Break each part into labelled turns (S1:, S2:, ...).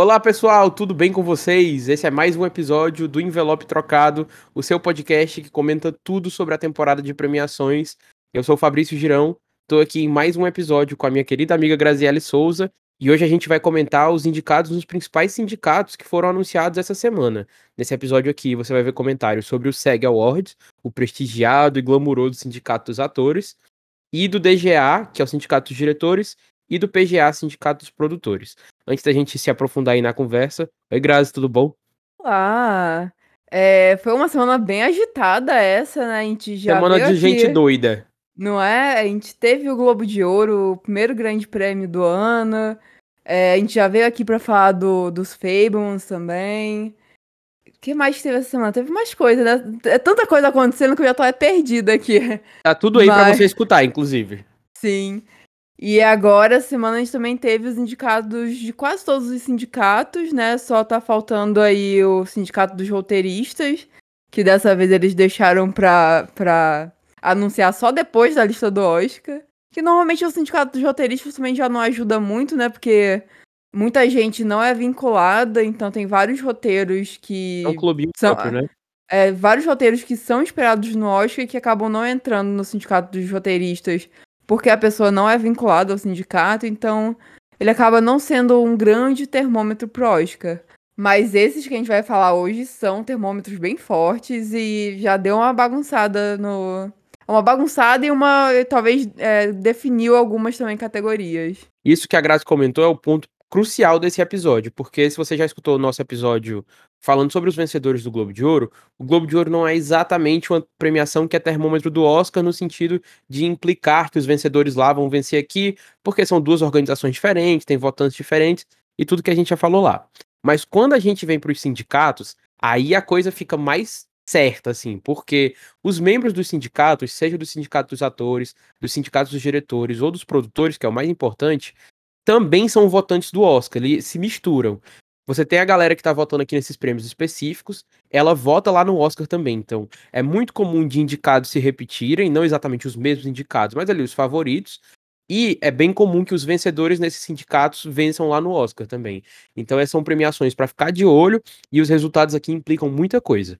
S1: Olá pessoal, tudo bem com vocês? Esse é mais um episódio do Envelope Trocado, o seu podcast que comenta tudo sobre a temporada de premiações. Eu sou o Fabrício Girão, estou aqui em mais um episódio com a minha querida amiga Graziele Souza e hoje a gente vai comentar os indicados nos principais sindicatos que foram anunciados essa semana. Nesse episódio aqui você vai ver comentários sobre o SEG Awards, o prestigiado e glamuroso sindicato dos atores, e do DGA, que é o sindicato dos diretores, e do PGA, Sindicato dos Produtores. Antes da gente se aprofundar aí na conversa, oi Grazi, tudo bom?
S2: Olá! É, foi uma semana bem agitada essa, né? A gente já
S1: Semana de
S2: aqui,
S1: gente doida.
S2: Não é? A gente teve o Globo de Ouro, o primeiro grande prêmio do ano. É, a gente já veio aqui para falar do, dos Fables também. O que mais teve essa semana? Teve mais coisa, né? É tanta coisa acontecendo que eu já tô perdida aqui.
S1: Tá tudo aí Mas... para você escutar, inclusive.
S2: Sim. E agora, semana, a gente também teve os indicados de quase todos os sindicatos, né? Só tá faltando aí o sindicato dos roteiristas, que dessa vez eles deixaram pra, pra anunciar só depois da lista do Oscar. Que normalmente o sindicato dos roteiristas também já não ajuda muito, né? Porque muita gente não é vinculada, então tem vários roteiros que.
S1: É um clubinho são, próprio, né?
S2: É, vários roteiros que são esperados no Oscar e que acabam não entrando no sindicato dos roteiristas porque a pessoa não é vinculada ao sindicato, então ele acaba não sendo um grande termômetro pro Oscar. Mas esses que a gente vai falar hoje são termômetros bem fortes e já deu uma bagunçada no. Uma bagunçada e uma. Talvez é, definiu algumas também categorias.
S1: Isso que a Grazi comentou é o ponto crucial desse episódio, porque se você já escutou o nosso episódio falando sobre os vencedores do Globo de Ouro, o Globo de Ouro não é exatamente uma premiação que é termômetro do Oscar no sentido de implicar que os vencedores lá vão vencer aqui, porque são duas organizações diferentes, tem votantes diferentes e tudo que a gente já falou lá. Mas quando a gente vem para os sindicatos, aí a coisa fica mais certa, assim, porque os membros dos sindicatos, seja do sindicato dos atores, dos sindicatos dos diretores ou dos produtores, que é o mais importante, também são votantes do Oscar, eles se misturam. Você tem a galera que tá votando aqui nesses prêmios específicos, ela vota lá no Oscar também. Então, é muito comum de indicados se repetirem, não exatamente os mesmos indicados, mas ali os favoritos. E é bem comum que os vencedores nesses sindicatos vençam lá no Oscar também. Então, essas são premiações para ficar de olho e os resultados aqui implicam muita coisa.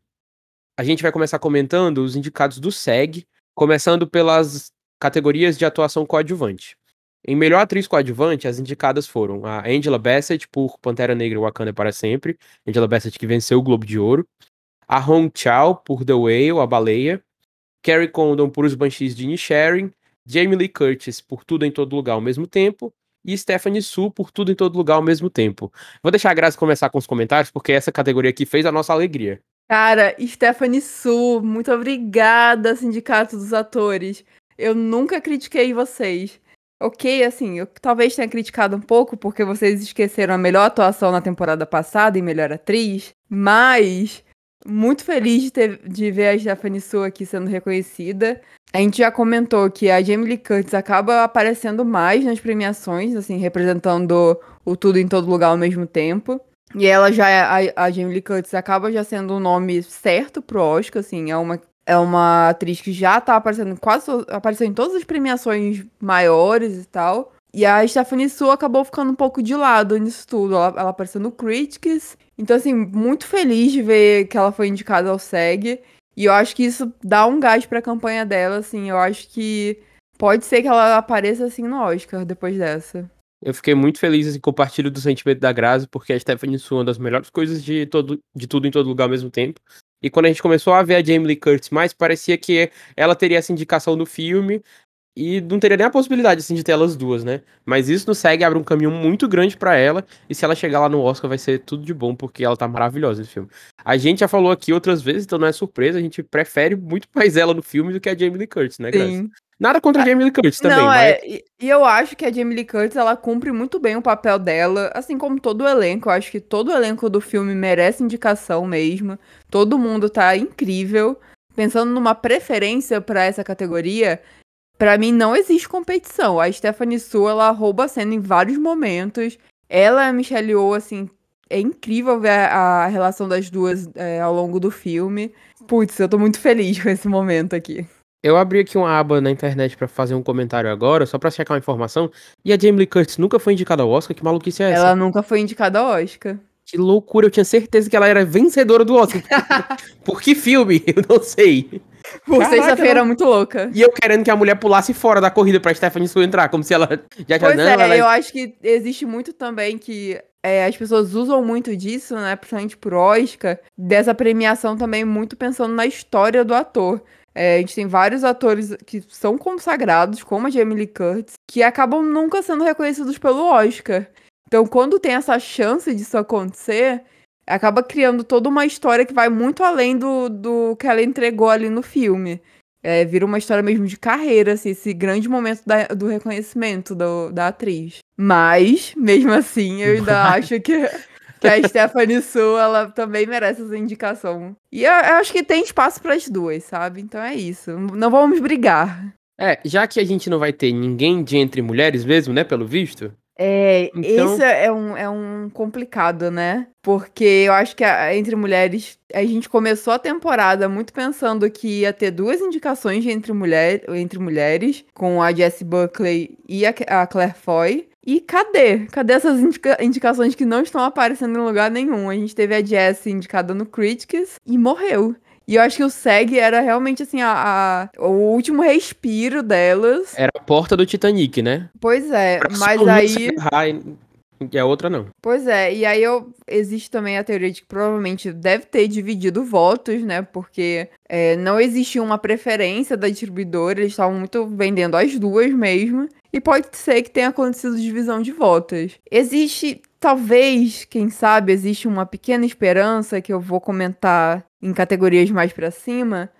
S1: A gente vai começar comentando os indicados do SEG, começando pelas categorias de atuação coadjuvante. Em melhor atriz coadjuvante, as indicadas foram a Angela Bassett por Pantera Negra Wakanda para sempre, Angela Bassett que venceu o Globo de Ouro, a Hong Chao por The Whale, a baleia, Carrie Condon por Os Banshees de Inisherin, Jamie Lee Curtis por Tudo em Todo Lugar ao mesmo tempo e Stephanie Su por Tudo em Todo Lugar ao mesmo tempo. Vou deixar a Graça começar com os comentários, porque essa categoria aqui fez a nossa alegria.
S2: Cara, Stephanie Su, muito obrigada, Sindicato dos Atores. Eu nunca critiquei vocês. Ok, assim, eu talvez tenha criticado um pouco porque vocês esqueceram a melhor atuação na temporada passada e melhor atriz, mas muito feliz de, ter, de ver a Stephanie Su aqui sendo reconhecida. A gente já comentou que a Jamie Lee Curtis acaba aparecendo mais nas premiações, assim, representando o tudo em todo lugar ao mesmo tempo. E ela já é, a, a Jamie Lee Curtis acaba já sendo um nome certo pro Oscar, assim, é uma é uma atriz que já tá aparecendo quase apareceu em todas as premiações maiores e tal. E a Stephanie Su acabou ficando um pouco de lado nisso tudo. Ela, ela apareceu no Critics. Então, assim, muito feliz de ver que ela foi indicada ao SEG. E eu acho que isso dá um gás pra campanha dela, assim. Eu acho que pode ser que ela apareça, assim, no Oscar depois dessa.
S1: Eu fiquei muito feliz, assim, compartilho do sentimento da Grazi, porque a Stephanie Su é uma das melhores coisas de, todo, de tudo em todo lugar ao mesmo tempo. E quando a gente começou a ver a Jamie Lee Curtis mais, parecia que ela teria essa indicação no filme e não teria nem a possibilidade assim de ter elas duas, né? Mas isso no segue abre um caminho muito grande para ela e se ela chegar lá no Oscar vai ser tudo de bom porque ela tá maravilhosa nesse filme. A gente já falou aqui outras vezes, então não é surpresa, a gente prefere muito mais ela no filme do que a Jamie Lee Curtis, né? Sim. Nada contra a Jamie Lee Curtis também,
S2: não,
S1: mas...
S2: é, e eu acho que a Jamie Lee Curtis, ela cumpre muito bem o papel dela, assim como todo o elenco. Eu acho que todo o elenco do filme merece indicação mesmo. Todo mundo tá incrível. Pensando numa preferência para essa categoria, para mim não existe competição. A Stephanie Su, ela rouba a cena em vários momentos. Ela e a Michelle Yeoh, assim, é incrível ver a, a relação das duas é, ao longo do filme. Putz, eu tô muito feliz com esse momento aqui.
S1: Eu abri aqui uma aba na internet pra fazer um comentário agora, só pra checar uma informação. E a Jamie Lee Curtis nunca foi indicada ao Oscar? Que maluquice é essa?
S2: Ela nunca foi indicada ao Oscar.
S1: Que loucura, eu tinha certeza que ela era vencedora do Oscar. Por que filme? Eu não sei.
S2: Por sexta-feira muito louca.
S1: E eu querendo que a mulher pulasse fora da corrida pra Stephanie Su entrar, como se ela já
S2: Pois
S1: não,
S2: é,
S1: ela
S2: eu acho que existe muito também que é, as pessoas usam muito disso, né? Principalmente por Oscar, dessa premiação também muito pensando na história do ator. É, a gente tem vários atores que são consagrados, como a Jamie Lee Curtis, que acabam nunca sendo reconhecidos pelo Oscar. Então, quando tem essa chance disso acontecer, acaba criando toda uma história que vai muito além do, do que ela entregou ali no filme. É, vira uma história mesmo de carreira, assim, esse grande momento da- do reconhecimento do- da atriz. Mas, mesmo assim, eu ainda acho que, que a Stephanie Su, ela também merece essa indicação. E eu, eu acho que tem espaço para as duas, sabe? Então é isso. Não vamos brigar.
S1: É, já que a gente não vai ter ninguém de entre mulheres mesmo, né, pelo visto.
S2: É,
S1: Então-
S2: esse é um, é um complicado, né? Porque eu acho que a- entre mulheres, a gente começou a temporada muito pensando que ia ter duas indicações de entre, mulher, entre mulheres, com a Jessie Buckley e a, a Claire Foy. E cadê? Cadê essas indica- indicações que não estão aparecendo em lugar nenhum? A gente teve a Jessie indicada no Critics e morreu. E eu acho que o SEG era realmente assim a, a- o último respiro delas.
S1: Era a porta do Titanic, né?
S2: Pois é,
S1: Pra
S2: mas aí.
S1: E- a outra não.
S2: Pois é, e aí eu, existe também a teoria de que provavelmente deve ter dividido votos, né? Porque é, não existia uma preferência da distribuidora, eles estavam muito vendendo as duas mesmo. E pode ser que tenha acontecido divisão de votos. Existe, talvez, quem sabe, existe uma pequena esperança que eu vou comentar em categorias mais pra cima.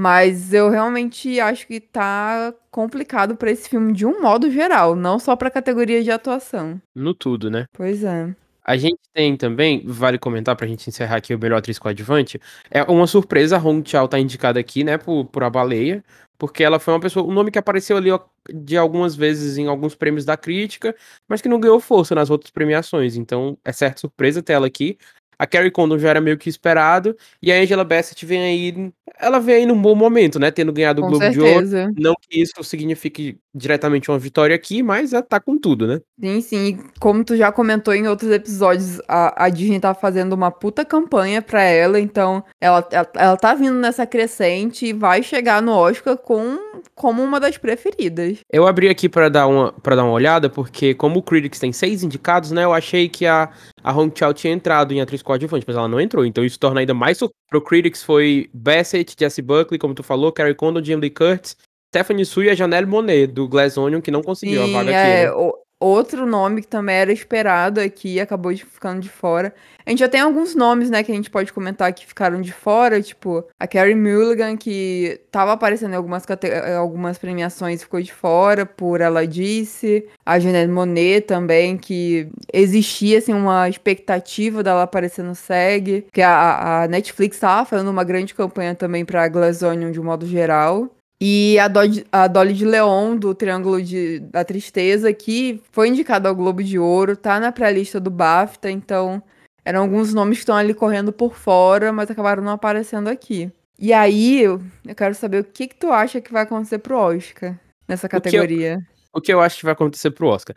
S2: Mas eu realmente acho que tá complicado pra esse filme de um modo geral, não só pra categoria de atuação.
S1: No tudo, né?
S2: Pois é.
S1: A gente tem também, vale comentar pra gente encerrar aqui o melhor atriz coadjuvante, é uma surpresa, a Hong Chao tá indicada aqui, né, por, por A Baleia, porque ela foi uma pessoa, um nome que apareceu ali de algumas vezes em alguns prêmios da crítica, mas que não ganhou força nas outras premiações, então é certa surpresa ter ela aqui. A Carrie Condon já era meio que esperado, e a Angela Bassett vem aí, ela vem aí num bom momento, né, tendo ganhado o
S2: Com
S1: Globo de Ouro,
S2: certeza.
S1: não que isso signifique diretamente uma vitória aqui, mas ela tá com tudo, né?
S2: Sim, sim. E Como tu já comentou em outros episódios, a, a Disney tá fazendo uma puta campanha pra ela, então ela, ela, ela tá vindo nessa crescente e vai chegar no Oscar com, como uma das preferidas.
S1: Eu abri aqui pra dar uma para dar uma olhada, porque como o Critics tem seis indicados, né? Eu achei que a, a Hong Chao tinha entrado em atriz coadjuvante, mas ela não entrou. Então isso torna ainda mais sur- Pro Critics foi Bassett, Jessie Buckley, como tu falou, Carrie Condon, Jamie Lee Curtis, Stephanie Su e a Janelle Monet, do Glass Onion, que não conseguiu a vaga
S2: é,
S1: aqui. Né?
S2: Outro nome que também era esperado aqui, acabou de ficando de fora. A gente já tem alguns nomes, né, que a gente pode comentar que ficaram de fora, tipo a Carrie Mulligan, que tava aparecendo em algumas, eh, algumas premiações ficou de fora, por ela disse. A Janelle Monet também, que existia, assim, uma expectativa dela aparecer no SEG. Que a, a Netflix tava fazendo uma grande campanha também pra Glass Onion de um modo geral. E a, Dodge- a Dolly de Leon, do Triângulo de- da Tristeza, que foi indicada ao Globo de Ouro, tá na pré-lista do BAFTA, então eram alguns nomes que estão ali correndo por fora, mas acabaram não aparecendo aqui. E aí, eu quero saber o que, que tu acha que vai acontecer pro Oscar nessa
S1: que eu-
S2: categoria.
S1: O que eu acho que vai acontecer pro Oscar?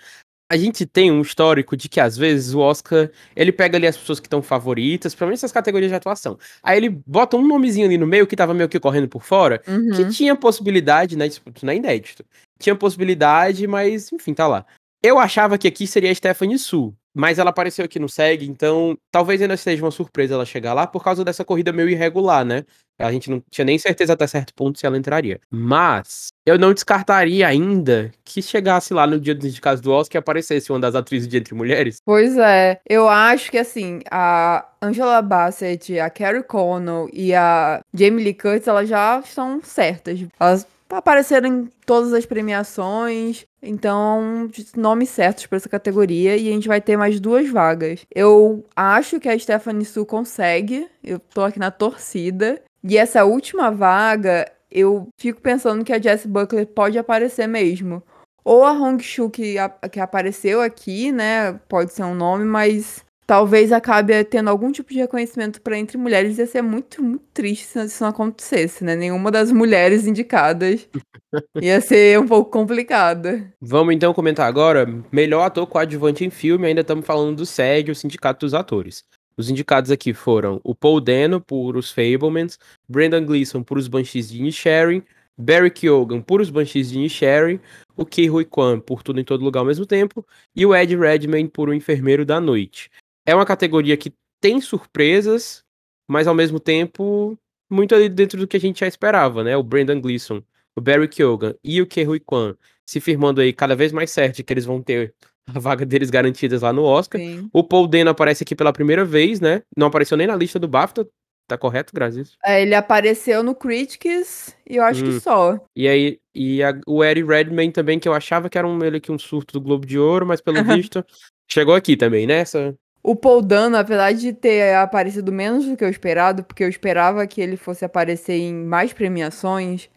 S1: A gente tem um histórico de que às vezes o Oscar, ele pega ali as pessoas que estão favoritas, principalmente essas categorias de atuação. Aí ele bota um nomezinho ali no meio que tava meio que correndo por fora, que
S2: Uhum.
S1: tinha possibilidade, né? Isso não é inédito. Tinha possibilidade, mas enfim, tá lá. Eu achava que aqui seria a Stephanie Su, mas ela apareceu aqui no SEG, então talvez ainda seja uma surpresa ela chegar lá por causa dessa corrida meio irregular, né? A gente não tinha nem certeza até certo ponto se ela entraria. Mas eu não descartaria ainda que chegasse lá no dia dos indicados do Oscar e aparecesse uma das atrizes de Entre Mulheres.
S2: Pois é, eu acho que assim, a Angela Bassett, a Carrie Connell e a Jamie Lee Curtis, elas já estão certas. Elas apareceram em todas as premiações, então nomes certos para essa categoria e a gente vai ter mais duas vagas. Eu acho que a Stephanie Su consegue, eu tô aqui na torcida. E essa última vaga, eu fico pensando que a Jessie Buckley pode aparecer mesmo. Ou a Hong Shu que, que apareceu aqui, né? Pode ser um nome, mas talvez acabe tendo algum tipo de reconhecimento para entre mulheres. Ia ser muito, muito triste se isso não acontecesse, né? Nenhuma das mulheres indicadas ia ser um pouco complicada.
S1: Vamos então comentar agora melhor ator coadjuvante em filme. Ainda estamos falando do SEG, o Sindicato dos Atores. Os indicados aqui foram o Paul Dano por Os Fablemans, Brendan Gleeson por Os Banshees de Inisherin, Barry Keoghan por Os Banshees de Inisherin, o Ki Hui Kwan por Tudo em Todo Lugar ao mesmo tempo e o Ed Redmayne por O Enfermeiro da Noite. É uma categoria que tem surpresas, mas ao mesmo tempo muito ali dentro do que a gente já esperava, né? O Brendan Gleeson, o Barry Keoghan e o Ki Hui Kwan se firmando aí cada vez mais certo de que eles vão ter a vaga deles garantidas lá no Oscar.
S2: Sim.
S1: O Paul Dano aparece aqui pela primeira vez, né? Não apareceu nem na lista do BAFTA. Tá correto, Grazi?
S2: É, ele apareceu no Critics e eu acho
S1: Hum.
S2: que só.
S1: E aí, e a- o Eddie Redmayne também, que eu achava que era um, meio que um surto do Globo de Ouro, mas pelo visto chegou aqui também, né? Essa...
S2: O Paul Dano, apesar de ter aparecido menos do que eu esperado, porque eu esperava que ele fosse aparecer em mais premiações,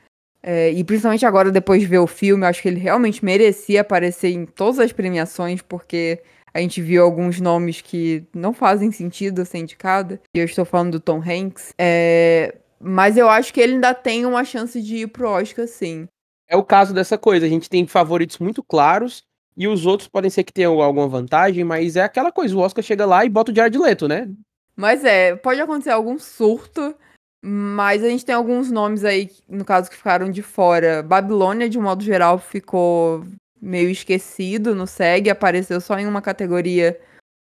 S2: é, e principalmente agora, depois de ver o filme, eu acho que ele realmente merecia aparecer em todas as premiações, porque a gente viu alguns nomes que não fazem sentido ser indicado, e eu estou falando do Tom Hanks. É, mas eu acho que ele ainda tem uma chance de ir pro Oscar, sim.
S1: É o caso dessa coisa. A gente tem favoritos muito claros e os outros podem ser que tenham alguma vantagem, mas é aquela coisa. O Oscar chega lá e bota o Jared Leto, né?
S2: Mas é, pode acontecer algum surto, mas a gente tem alguns nomes aí, no caso, que ficaram de fora. Babilônia, de um modo geral, ficou meio esquecido no SEG, apareceu só em uma categoria,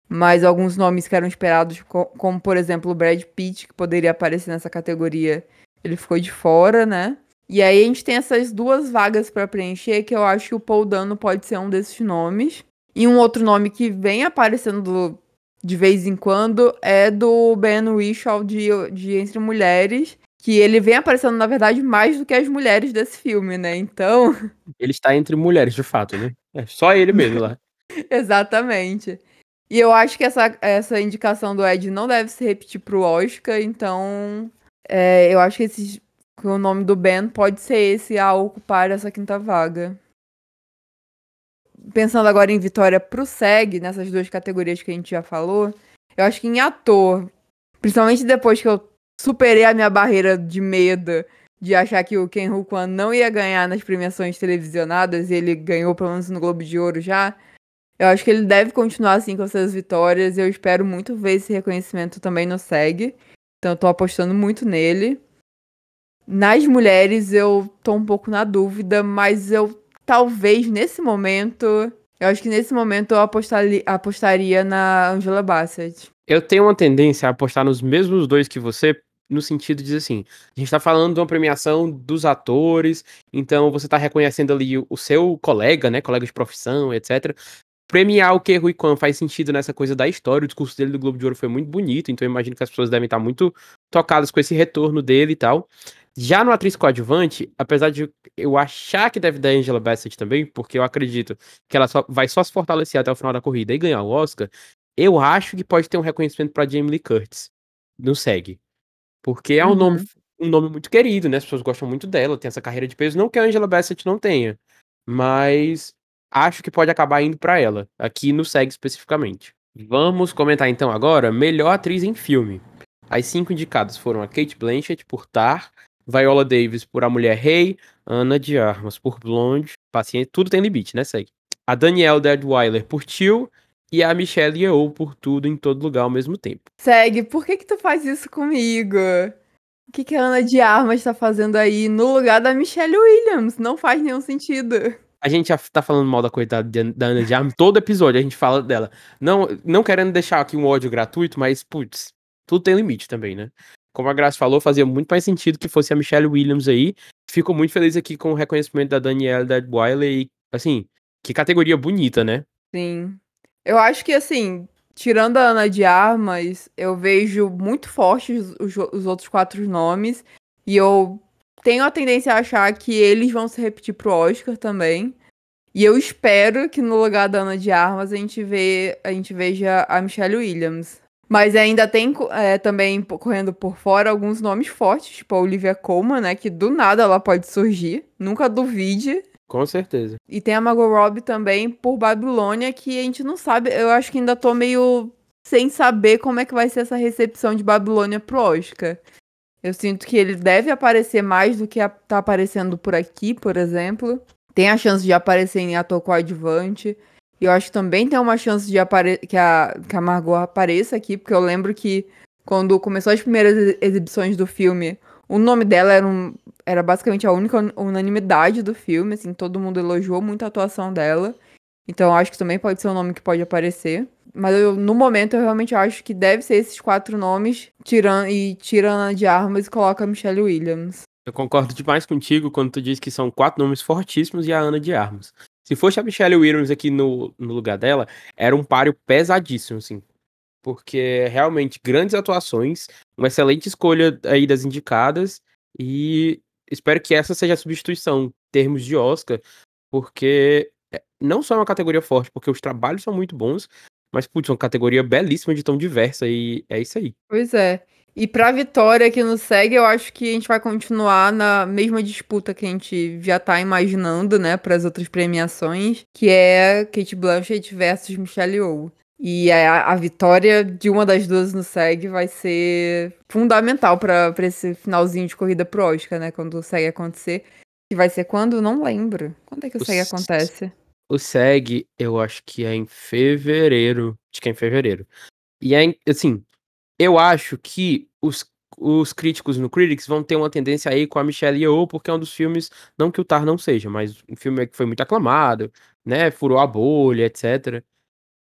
S2: mas alguns nomes que eram esperados, co- como por exemplo o Brad Pitt, que poderia aparecer nessa categoria, ele ficou de fora, né? E aí a gente tem essas duas vagas para preencher, que eu acho que o Paul Dano pode ser um desses nomes. E um outro nome que vem aparecendo de vez em quando é do Ben Whishaw de, de Entre Mulheres, que ele vem aparecendo, na verdade, mais do que as mulheres desse filme, né? Então,
S1: Ele está entre mulheres, de fato, né? É só ele mesmo lá.
S2: exatamente. E eu acho que essa, essa indicação do Ed não deve se repetir pro Oscar, então é, eu acho que, esses, que o nome do Ben pode ser esse a ocupar essa quinta vaga. Pensando agora em vitória pro SEG, nessas duas categorias que a gente já falou, eu acho que em ator, principalmente depois que eu superei a minha barreira de medo de achar que o Ken Kwan não ia ganhar nas premiações televisionadas, e ele ganhou pelo menos no Globo de Ouro já, eu acho que ele deve continuar assim com essas vitórias. Eu espero muito ver esse reconhecimento também no SEG. Então eu tô apostando muito nele. Nas mulheres eu tô um pouco na dúvida, mas eu talvez nesse momento, eu acho que nesse momento eu apostali- apostaria na Angela Bassett.
S1: Eu tenho uma tendência a apostar nos mesmos dois que você, no sentido de assim, a gente tá falando de uma premiação dos atores, então você tá reconhecendo ali o, seu colega, né, colega de profissão, etc. Premiar o que Rui Kwan faz sentido nessa coisa da história, o discurso dele do Globo de Ouro foi muito bonito, então eu imagino que as pessoas devem estar muito tocadas com esse retorno dele e tal. Já no atriz coadjuvante, apesar de eu achar que deve dar Angela Bassett também, porque eu acredito que ela só, vai só se fortalecer até o final da corrida e ganhar o Oscar, eu acho que pode ter um reconhecimento pra Jamie Lee Curtis no SEG. Porque é um
S2: Uhum.
S1: nome um nome muito querido, né? As pessoas gostam muito dela, tem essa carreira de peso, não que a Angela Bassett não tenha, mas acho que pode acabar indo pra ela, aqui no SEG especificamente. Vamos comentar então agora melhor atriz em filme. As cinco indicadas foram a Kate Blanchett por Tar, Viola Davis por A Mulher Rei, Ana de Armas por Blonde, paciente, tudo tem limite, né, segue. A Danielle Deadweiler por Till e a Michelle Yeoh por Tudo em Todo Lugar ao mesmo tempo.
S2: Segue, por que que tu faz isso comigo? O que que a Ana de Armas tá fazendo aí no lugar da Michelle Williams? Não faz nenhum sentido.
S1: A gente já tá falando mal da coitada da Ana de Armas, todo episódio a gente fala dela. Não, não querendo deixar aqui um ódio gratuito, mas, putz, tudo tem limite também, né? Como a Graça falou, fazia muito mais sentido que fosse a Michelle Williams aí. Fico muito feliz aqui com o reconhecimento da Danielle Deadweiler e, assim, que categoria bonita, né?
S2: Sim. Eu acho que, assim, tirando a Ana de Armas, eu vejo muito fortes os, os outros quatro nomes. E eu tenho a tendência a achar que eles vão se repetir pro Oscar também. E eu espero que no lugar da Ana de Armas a gente, vê, a gente veja a Michelle Williams. Mas ainda tem é, também correndo por fora alguns nomes fortes, tipo a Olivia Colman, né? Que do nada ela pode surgir. Nunca duvide.
S1: Com certeza.
S2: E tem a Margot Robbie também por Babilônia, que a gente não sabe. Eu acho que ainda tô meio sem saber como é que vai ser essa recepção de Babilônia pro Oscar. Eu sinto que ele deve aparecer mais do que a, tá aparecendo por aqui, por exemplo. Tem a chance de aparecer em ator coadjuvante. E eu acho que também tem uma chance de que, a, que a Margot apareça aqui, porque eu lembro que quando começou as primeiras exibições do filme, o nome dela era, um, era basicamente a única unanimidade do filme, assim, todo mundo elogiou muito a atuação dela. Então acho que também pode ser um nome que pode aparecer. Mas eu, no momento eu realmente acho que deve ser esses quatro nomes, tirando e tira Ana de Armas e coloca Michelle Williams.
S1: Eu concordo demais contigo quando tu diz que são quatro nomes fortíssimos e a Ana de Armas. Se fosse a Michelle Williams aqui no, no lugar dela, era um páreo pesadíssimo, assim. Porque realmente grandes atuações, uma excelente escolha aí das indicadas e espero que essa seja a substituição em termos de Oscar, porque é, não só é uma categoria forte, porque os trabalhos são muito bons, mas, putz, uma categoria belíssima de tão diversa e é isso aí.
S2: Pois é. E pra vitória que nos segue, eu acho que a gente vai continuar na mesma disputa que a gente já tá imaginando, né, para as outras premiações, que é Kate Blanchett versus Michelle Yeoh. E a, a, vitória de uma das duas no SEG vai ser fundamental para esse finalzinho de corrida pro Oscar, né? Quando o SEG acontecer. Que vai ser quando? Não lembro. Quando é que o, o SEG acontece?
S1: O SEG, eu acho que é em fevereiro. Acho que é em fevereiro. E é, assim, eu acho que os, os críticos no Critics vão ter uma tendência aí com a Michelle Yeoh, porque é um dos filmes, não que o Tar não seja, mas um filme que foi muito aclamado, né? Furou a bolha, etc.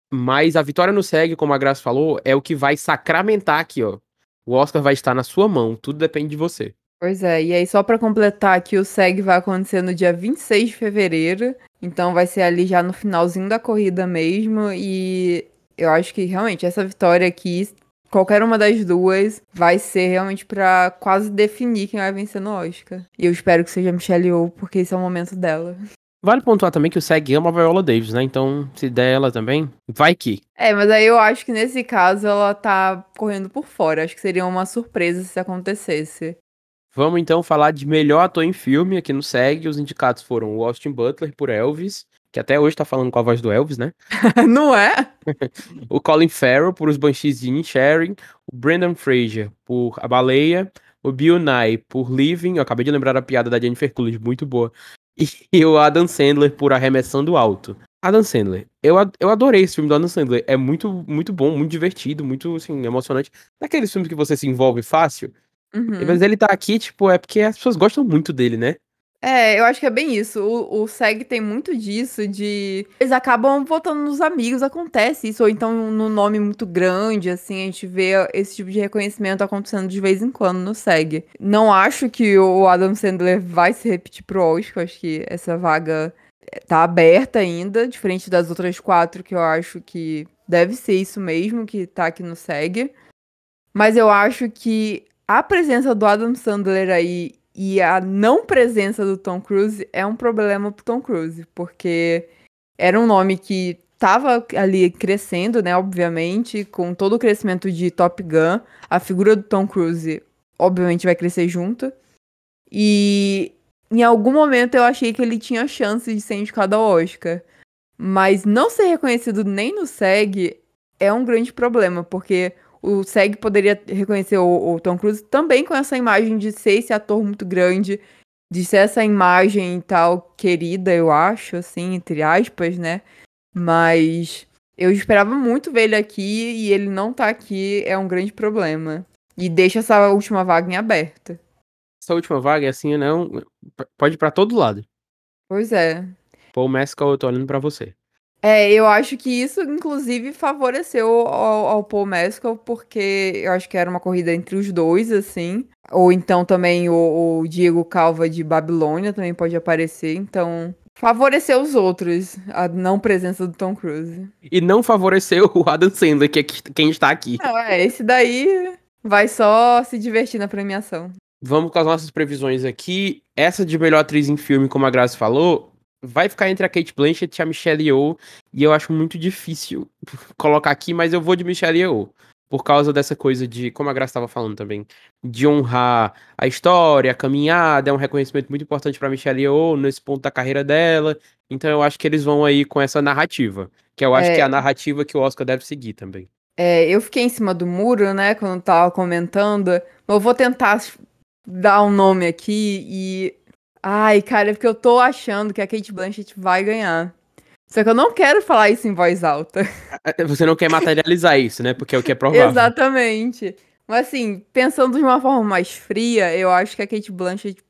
S1: Mas a vitória no SEG, como a Graça falou, é o que vai sacramentar aqui, ó. O Oscar vai estar na sua mão, tudo depende de você.
S2: Pois é, e aí só para completar aqui, o SEG vai acontecer no dia 26 de fevereiro, então vai ser ali já no finalzinho da corrida mesmo, e eu acho que realmente essa vitória aqui, qualquer uma das duas, vai ser realmente para quase definir quem vai vencer no Oscar. E eu espero que seja Michelle Yeoh, porque esse é o momento dela.
S1: Vale pontuar também que o SEG ama a Viola Davis, né? Então, se der ela também, vai que.
S2: É, mas aí eu acho que nesse caso ela tá correndo por fora. Acho que seria uma surpresa se acontecesse.
S1: Vamos então falar de melhor ator em filme aqui no SEG. Os indicados foram o Austin Butler por Elvis, que até hoje tá falando com a voz do Elvis, né?
S2: Não é?
S1: o Colin Farrell por Os Banshees de Sharing, o Brendan Fraser por A Baleia, o Bill Nye por Living, eu acabei de lembrar a piada da Jennifer Coolidge, muito boa, e o Adam Sandler por Arremessando Alto. Adam Sandler. Eu, eu adorei esse filme do Adam Sandler. É muito, muito bom, muito divertido, muito, assim, emocionante. Daqueles filmes que você se envolve fácil. Uhum. Mas ele tá aqui, tipo, é porque as pessoas gostam muito dele, né?
S2: É, eu acho que é bem isso. O, o SEG tem muito disso, de. Eles acabam votando nos amigos, acontece isso. Ou então no nome muito grande, assim, a gente vê esse tipo de reconhecimento acontecendo de vez em quando no SEG. Não acho que o Adam Sandler vai se repetir pro Oscar, acho que essa vaga tá aberta ainda, diferente das outras quatro, que eu acho que deve ser isso mesmo que tá aqui no SEG. Mas eu acho que a presença do Adam Sandler aí e a não presença do Tom Cruise é um problema pro Tom Cruise, porque era um nome que estava ali crescendo, né, obviamente, com todo o crescimento de Top Gun, a figura do Tom Cruise obviamente vai crescer junto. E em algum momento eu achei que ele tinha chance de ser indicado ao Oscar. Mas não ser reconhecido nem no SEG é um grande problema, porque o SEG poderia reconhecer o, o, Tom Cruise também com essa imagem de ser esse ator muito grande, de ser essa imagem tal querida, eu acho, assim, entre aspas, né? Mas eu esperava muito ver ele aqui e ele não tá aqui é um grande problema. E deixa essa última vaga em aberta.
S1: Essa última vaga, assim, não. Pode ir pra todo lado.
S2: Pois é.
S1: Paul Mescal, eu tô olhando pra você.
S2: É, eu acho que isso, inclusive, favoreceu ao, ao Paul Mescal, porque eu acho que era uma corrida entre os dois, assim. Ou então também o, o Diego Calva de Babilônia também pode aparecer, então favoreceu os outros, a não presença do Tom Cruise.
S1: E não favoreceu o Adam Sandler, que é quem está aqui.
S2: Não, é, esse daí vai só se divertir na premiação.
S1: Vamos com as nossas previsões aqui. Essa de melhor atriz em filme, como a Graça falou, vai ficar entre a Kate Blanchett e a Michelle Yeoh, e eu acho muito difícil colocar aqui, mas eu vou de Michelle Yeoh. Por causa dessa coisa de, como a Graça estava falando também, de honrar a história, a caminhada, é um reconhecimento muito importante para Michelle Yeoh nesse ponto da carreira dela. Então eu acho que eles vão aí com essa narrativa, que eu acho é... que é a narrativa que o Oscar deve seguir também.
S2: É, eu fiquei em cima do muro, né, quando tava comentando. Mas eu vou tentar dar um nome aqui e. Ai, cara, é porque eu tô achando que a Kate Blanchett vai ganhar. Só que eu não quero falar isso em voz alta.
S1: É, você não quer materializar isso, né? Porque é o que é provável.
S2: Exatamente. Mas assim, pensando de uma forma mais fria, eu acho que a Kate Blanchett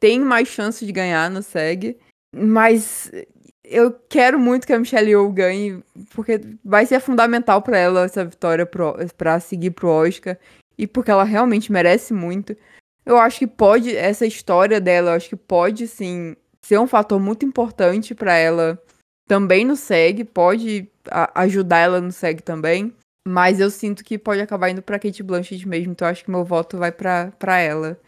S2: tem mais chance de ganhar no SEG. Mas eu quero muito que a Michelle Yeoh ganhe, porque vai ser fundamental para ela essa vitória para seguir pro Oscar e porque ela realmente merece muito. Eu acho que pode essa história dela, eu acho que pode sim ser um fator muito importante para ela também no SEG, pode ajudar ela no SEG também. Mas eu sinto que pode acabar indo pra Kate Blanchett mesmo, então eu acho que meu voto vai pra, pra ela.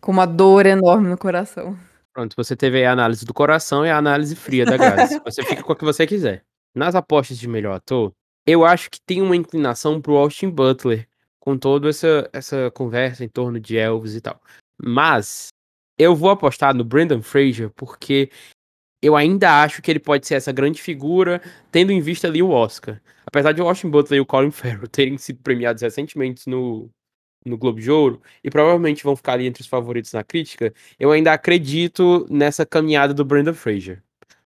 S2: Com uma dor enorme no coração.
S1: Pronto, você teve a análise do coração e a análise fria da Grazi. você fica com o que você quiser. Nas apostas de melhor ator, eu acho que tem uma inclinação pro Austin Butler, com toda essa, essa conversa em torno de Elvis e tal. Mas eu vou apostar no Brendan Fraser, porque eu ainda acho que ele pode ser essa grande figura, tendo em vista ali o Oscar. Apesar de o Austin Butler e o Colin Farrell terem sido premiados recentemente no, no Globo de Ouro, e provavelmente vão ficar ali entre os favoritos na crítica, eu ainda acredito nessa caminhada do Brendan Fraser.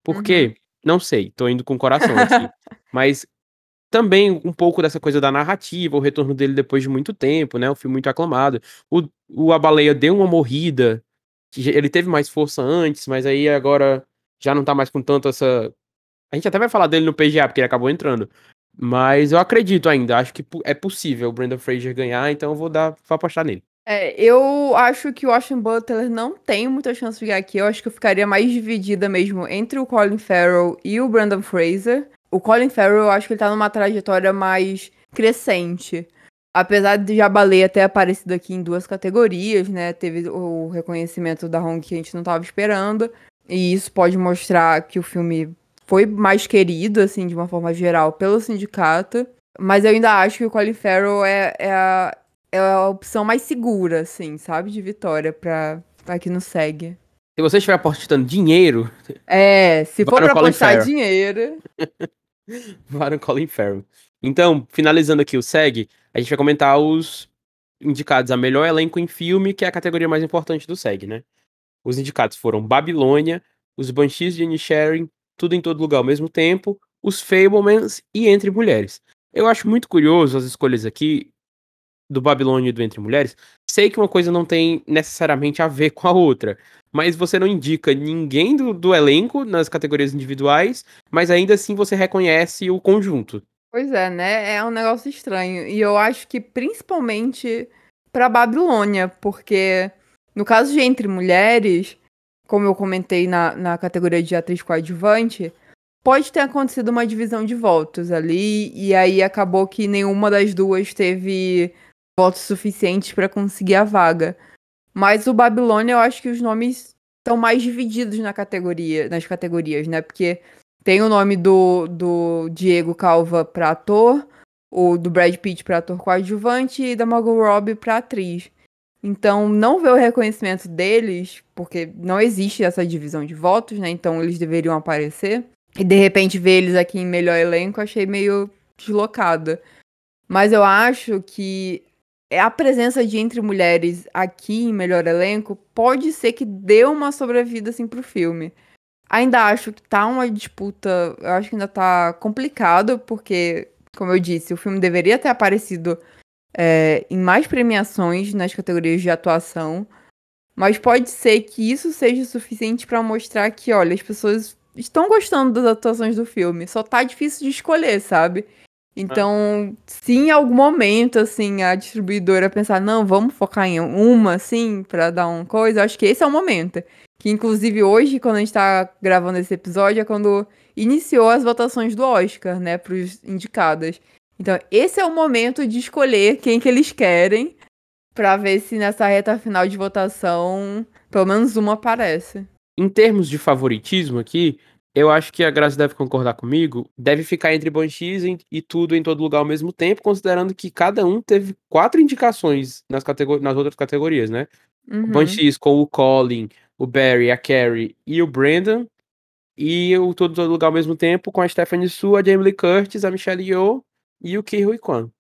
S1: Por quê? Uhum. Não sei, tô indo com o coração aqui. Mas também um pouco dessa coisa da narrativa, o retorno dele depois de muito tempo, né? Um filme muito aclamado. O, o A Baleia deu uma morrida, ele teve mais força antes, mas aí agora já não tá mais com tanto essa. A gente até vai falar dele no PGA, porque ele acabou entrando. Mas eu acredito ainda, acho que é possível o Brandon Fraser ganhar, então eu vou dar, vou apostar nele.
S2: É, eu acho que o Austin Butler não tem muita chance de ganhar aqui. Eu acho que eu ficaria mais dividida mesmo entre o Colin Farrell e o Brandon Fraser. O Colin Farrell, eu acho que ele tá numa trajetória mais crescente. Apesar de já Baleia ter aparecido aqui em duas categorias, né? Teve o reconhecimento da Hong que a gente não tava esperando. E isso pode mostrar que o filme foi mais querido, assim, de uma forma geral, pelo sindicato. Mas eu ainda acho que o Colin Farrell é, é, a, é a opção mais segura, assim, sabe? De vitória pra, pra que não segue.
S1: Se você estiver apostando dinheiro.
S2: É, se for pra apostar dinheiro.
S1: No Colin Farrell. Então, finalizando aqui o SEG, a gente vai comentar os indicados a melhor elenco em filme, que é a categoria mais importante do SEG, né? Os indicados foram Babilônia, os Banshees de Inisherin, Tudo em Todo Lugar ao mesmo tempo, os Fablemans e Entre Mulheres. Eu acho muito curioso as escolhas aqui do Babilônia e do Entre Mulheres. Sei que uma coisa não tem necessariamente a ver com a outra, mas você não indica ninguém do, do elenco nas categorias individuais, mas ainda assim você reconhece o conjunto.
S2: Pois é, né? É um negócio estranho. E eu acho que principalmente pra Babilônia, porque no caso de Entre Mulheres, como eu comentei na, na categoria de atriz coadjuvante, pode ter acontecido uma divisão de votos ali, e aí acabou que nenhuma das duas teve votos suficientes para conseguir a vaga. Mas o Babilônia, eu acho que os nomes estão mais divididos na categoria, nas categorias, né? Porque tem o nome do, do Diego Calva para ator, o do Brad Pitt para ator coadjuvante e da Margot Robbie para atriz. Então, não ver o reconhecimento deles, porque não existe essa divisão de votos, né? Então, eles deveriam aparecer. E de repente ver eles aqui em melhor elenco, achei meio deslocada. Mas eu acho que a presença de entre mulheres aqui em melhor elenco pode ser que dê uma sobrevida assim pro filme. Ainda acho que tá uma disputa, eu acho que ainda tá complicado, porque, como eu disse, o filme deveria ter aparecido é, em mais premiações nas categorias de atuação. Mas pode ser que isso seja suficiente para mostrar que, olha, as pessoas estão gostando das atuações do filme. Só tá difícil de escolher, sabe? Então, se em algum momento, assim, a distribuidora pensar, não, vamos focar em uma, assim, pra dar uma coisa, acho que esse é o momento. Que, inclusive, hoje, quando a gente tá gravando esse episódio, é quando iniciou as votações do Oscar, né, pros indicadas. Então, esse é o momento de escolher quem que eles querem para ver se nessa reta final de votação pelo menos uma aparece.
S1: Em termos de favoritismo aqui, eu acho que a Graça deve concordar comigo, deve ficar entre Banshees e tudo em todo lugar ao mesmo tempo, considerando que cada um teve quatro indicações nas, nas outras categorias, né? Uhum. Banshees com o Colin, o Barry, a Carrie e o Brandon, e o Tudo em Todo Lugar ao mesmo tempo com a Stephanie Su, a Jamie Lee Curtis, a Michelle Yeoh e o Ki Kwan.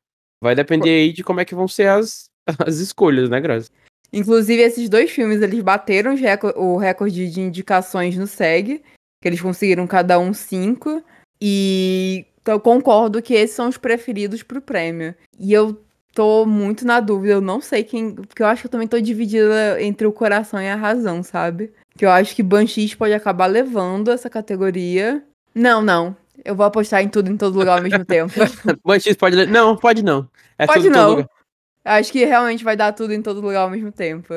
S1: Vai depender aí de como é que vão ser as, as escolhas, né, Graça?
S2: Inclusive, esses dois filmes, eles bateram o recorde de indicações no SEG, que eles conseguiram cada um cinco, e então, eu concordo que esses são os preferidos pro prêmio. E eu tô muito na dúvida, eu não sei quem. Porque eu acho que eu também tô dividida entre o coração e a razão, sabe? Que eu acho que Banshees pode acabar levando essa categoria. Não, não. Eu vou apostar em tudo em todo lugar ao mesmo tempo.
S1: Banshees pode. Não, pode não.
S2: É pode não. Acho que realmente vai dar tudo em todo lugar ao mesmo tempo.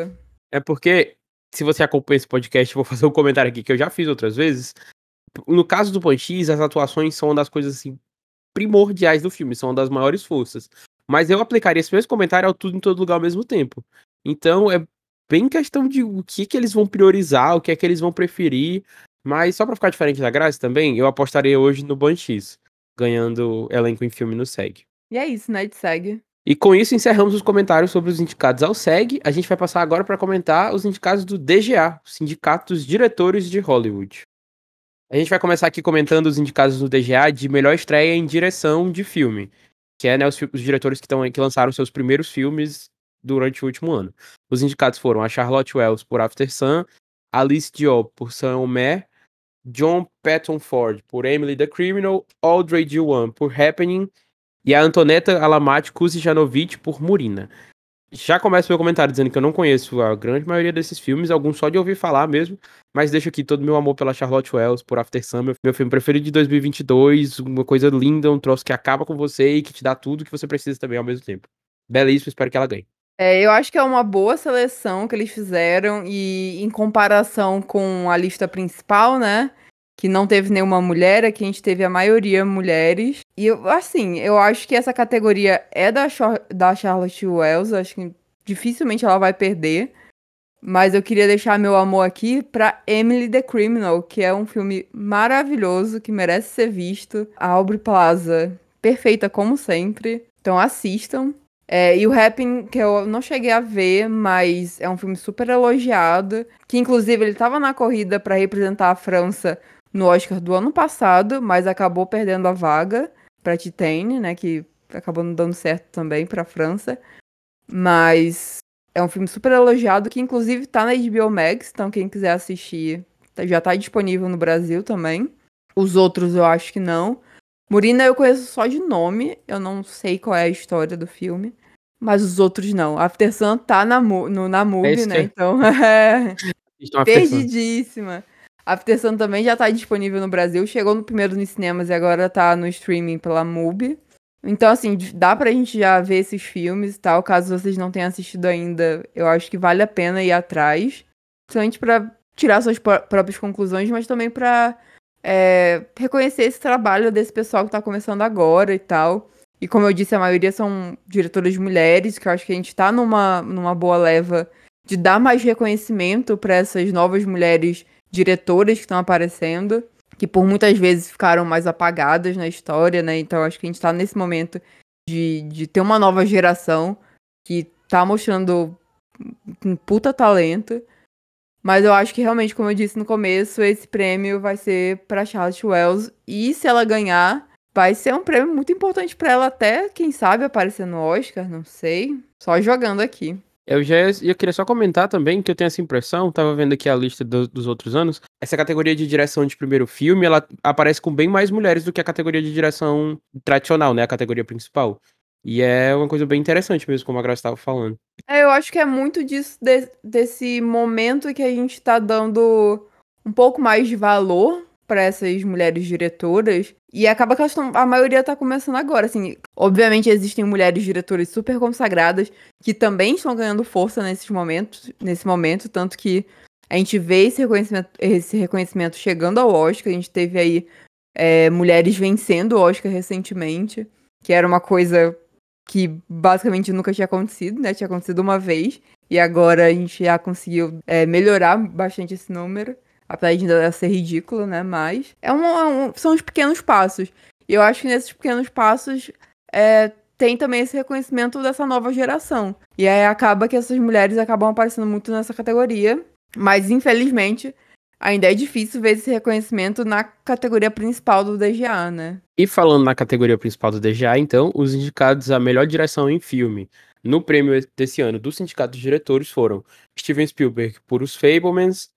S1: É porque, se você acompanha esse podcast, vou fazer um comentário aqui que eu já fiz outras vezes. No caso do Banshees, as atuações são uma das coisas assim primordiais do filme, são uma das maiores forças. Mas eu aplicaria esse mesmo comentário ao tudo em todo lugar ao mesmo tempo. Então é bem questão de o que que eles vão priorizar, o que é que eles vão preferir. Mas só para ficar diferente da Graça também, eu apostaria hoje no Banshees, ganhando elenco em filme no SEG.
S2: E é isso, né, de SEG.
S1: E com isso encerramos os comentários sobre os indicados ao SEG. A gente vai passar agora para comentar os indicados do DGA, Sindicato dos Diretores de Hollywood. A gente vai começar aqui comentando os indicados do DGA de melhor estreia em direção de filme, que é né, os, os, diretores que, tão, que lançaram seus primeiros filmes durante o último ano. Os indicados foram a Charlotte Wells por After Sun, Alice Diop por Sam Omer, John Patton Ford por Emily the Criminal, Audrey Diwan por Happening e a Antonetta Alamati Kuzijanovic por Murina. Já começo meu comentário dizendo que eu não conheço a grande maioria desses filmes, alguns só de ouvir falar mesmo, mas deixo aqui todo meu amor pela Charlotte Wells, por After Sun, meu filme preferido de 2022, uma coisa linda, um troço que acaba com você e que te dá tudo que você precisa também ao mesmo tempo. Belíssimo, espero que ela ganhe.
S2: É, eu acho que é uma boa seleção que eles fizeram e em comparação com a lista principal, né? Que não teve nenhuma mulher, aqui a gente teve a maioria mulheres. E eu, assim, eu acho que essa categoria é da, da Charlotte Wells, acho que dificilmente ela vai perder. Mas eu queria deixar meu amor aqui para Emily the Criminal, que é um filme maravilhoso que merece ser visto. A Aubrey Plaza, perfeita como sempre. Então assistam. É, e o Rapping, que eu não cheguei a ver, mas é um filme super elogiado. Que inclusive ele estava na corrida para representar a França no Oscar do ano passado, mas acabou perdendo a vaga para Titane, né, que acabou não dando certo também para a França. Mas é um filme super elogiado que inclusive tá na HBO Max, então quem quiser assistir já tá disponível no Brasil também. Os outros eu acho que não. Murina eu conheço só de nome, eu não sei qual é a história do filme. Mas os outros não. After Sun tá na, no, na MUBI, é né? Então é. Perdidíssima. After Sun também já tá disponível no Brasil. Chegou no primeiro nos cinemas e agora tá no streaming pela MUBI. Então, assim, dá pra gente já ver esses filmes e tal. Caso vocês não tenham assistido ainda, eu acho que vale a pena ir atrás. Principalmente pra tirar suas próprias conclusões, mas também pra é, reconhecer esse trabalho desse pessoal que tá começando agora e tal. E como eu disse, a maioria são diretoras mulheres, que eu acho que a gente tá numa, numa boa leva de dar mais reconhecimento para essas novas mulheres diretoras que estão aparecendo, que por muitas vezes ficaram mais apagadas na história, né? Então acho que a gente tá nesse momento de, de ter uma nova geração que tá mostrando um puta talento. Mas eu acho que realmente, como eu disse no começo, esse prêmio vai ser para Charlotte Wells. E se ela ganhar, vai ser um prêmio muito importante para ela, até, quem sabe, aparecer no Oscar, não sei. Só jogando aqui.
S1: Eu já eu queria só comentar também que eu tenho essa impressão, tava vendo aqui a lista do, dos outros anos, essa categoria de direção de primeiro filme, ela aparece com bem mais mulheres do que a categoria de direção tradicional, né, a categoria principal. E é uma coisa bem interessante mesmo, como a Graça estava falando.
S2: É, eu acho que é muito disso, de, desse momento que a gente tá dando um pouco mais de valor para essas mulheres diretoras. E acaba que elas tão, a maioria tá começando agora, assim. Obviamente existem mulheres diretoras super consagradas que também estão ganhando força nesses momentos, nesse momento, tanto que a gente vê esse reconhecimento, esse reconhecimento chegando ao Oscar. A gente teve aí é, mulheres vencendo o Oscar recentemente, que era uma coisa que basicamente nunca tinha acontecido, né? Tinha acontecido uma vez. E agora a gente já conseguiu é, melhorar bastante esse número apesar de ainda ser ridículo, né? Mas é um, é um, são os pequenos passos. E eu acho que nesses pequenos passos é, tem também esse reconhecimento dessa nova geração. E aí acaba que essas mulheres acabam aparecendo muito nessa categoria. Mas infelizmente ainda é difícil ver esse reconhecimento na categoria principal do DGA, né?
S1: E falando na categoria principal do DGA, então, os indicados à melhor direção em filme no prêmio desse ano do Sindicato dos Diretores foram Steven Spielberg por Os Fablemans,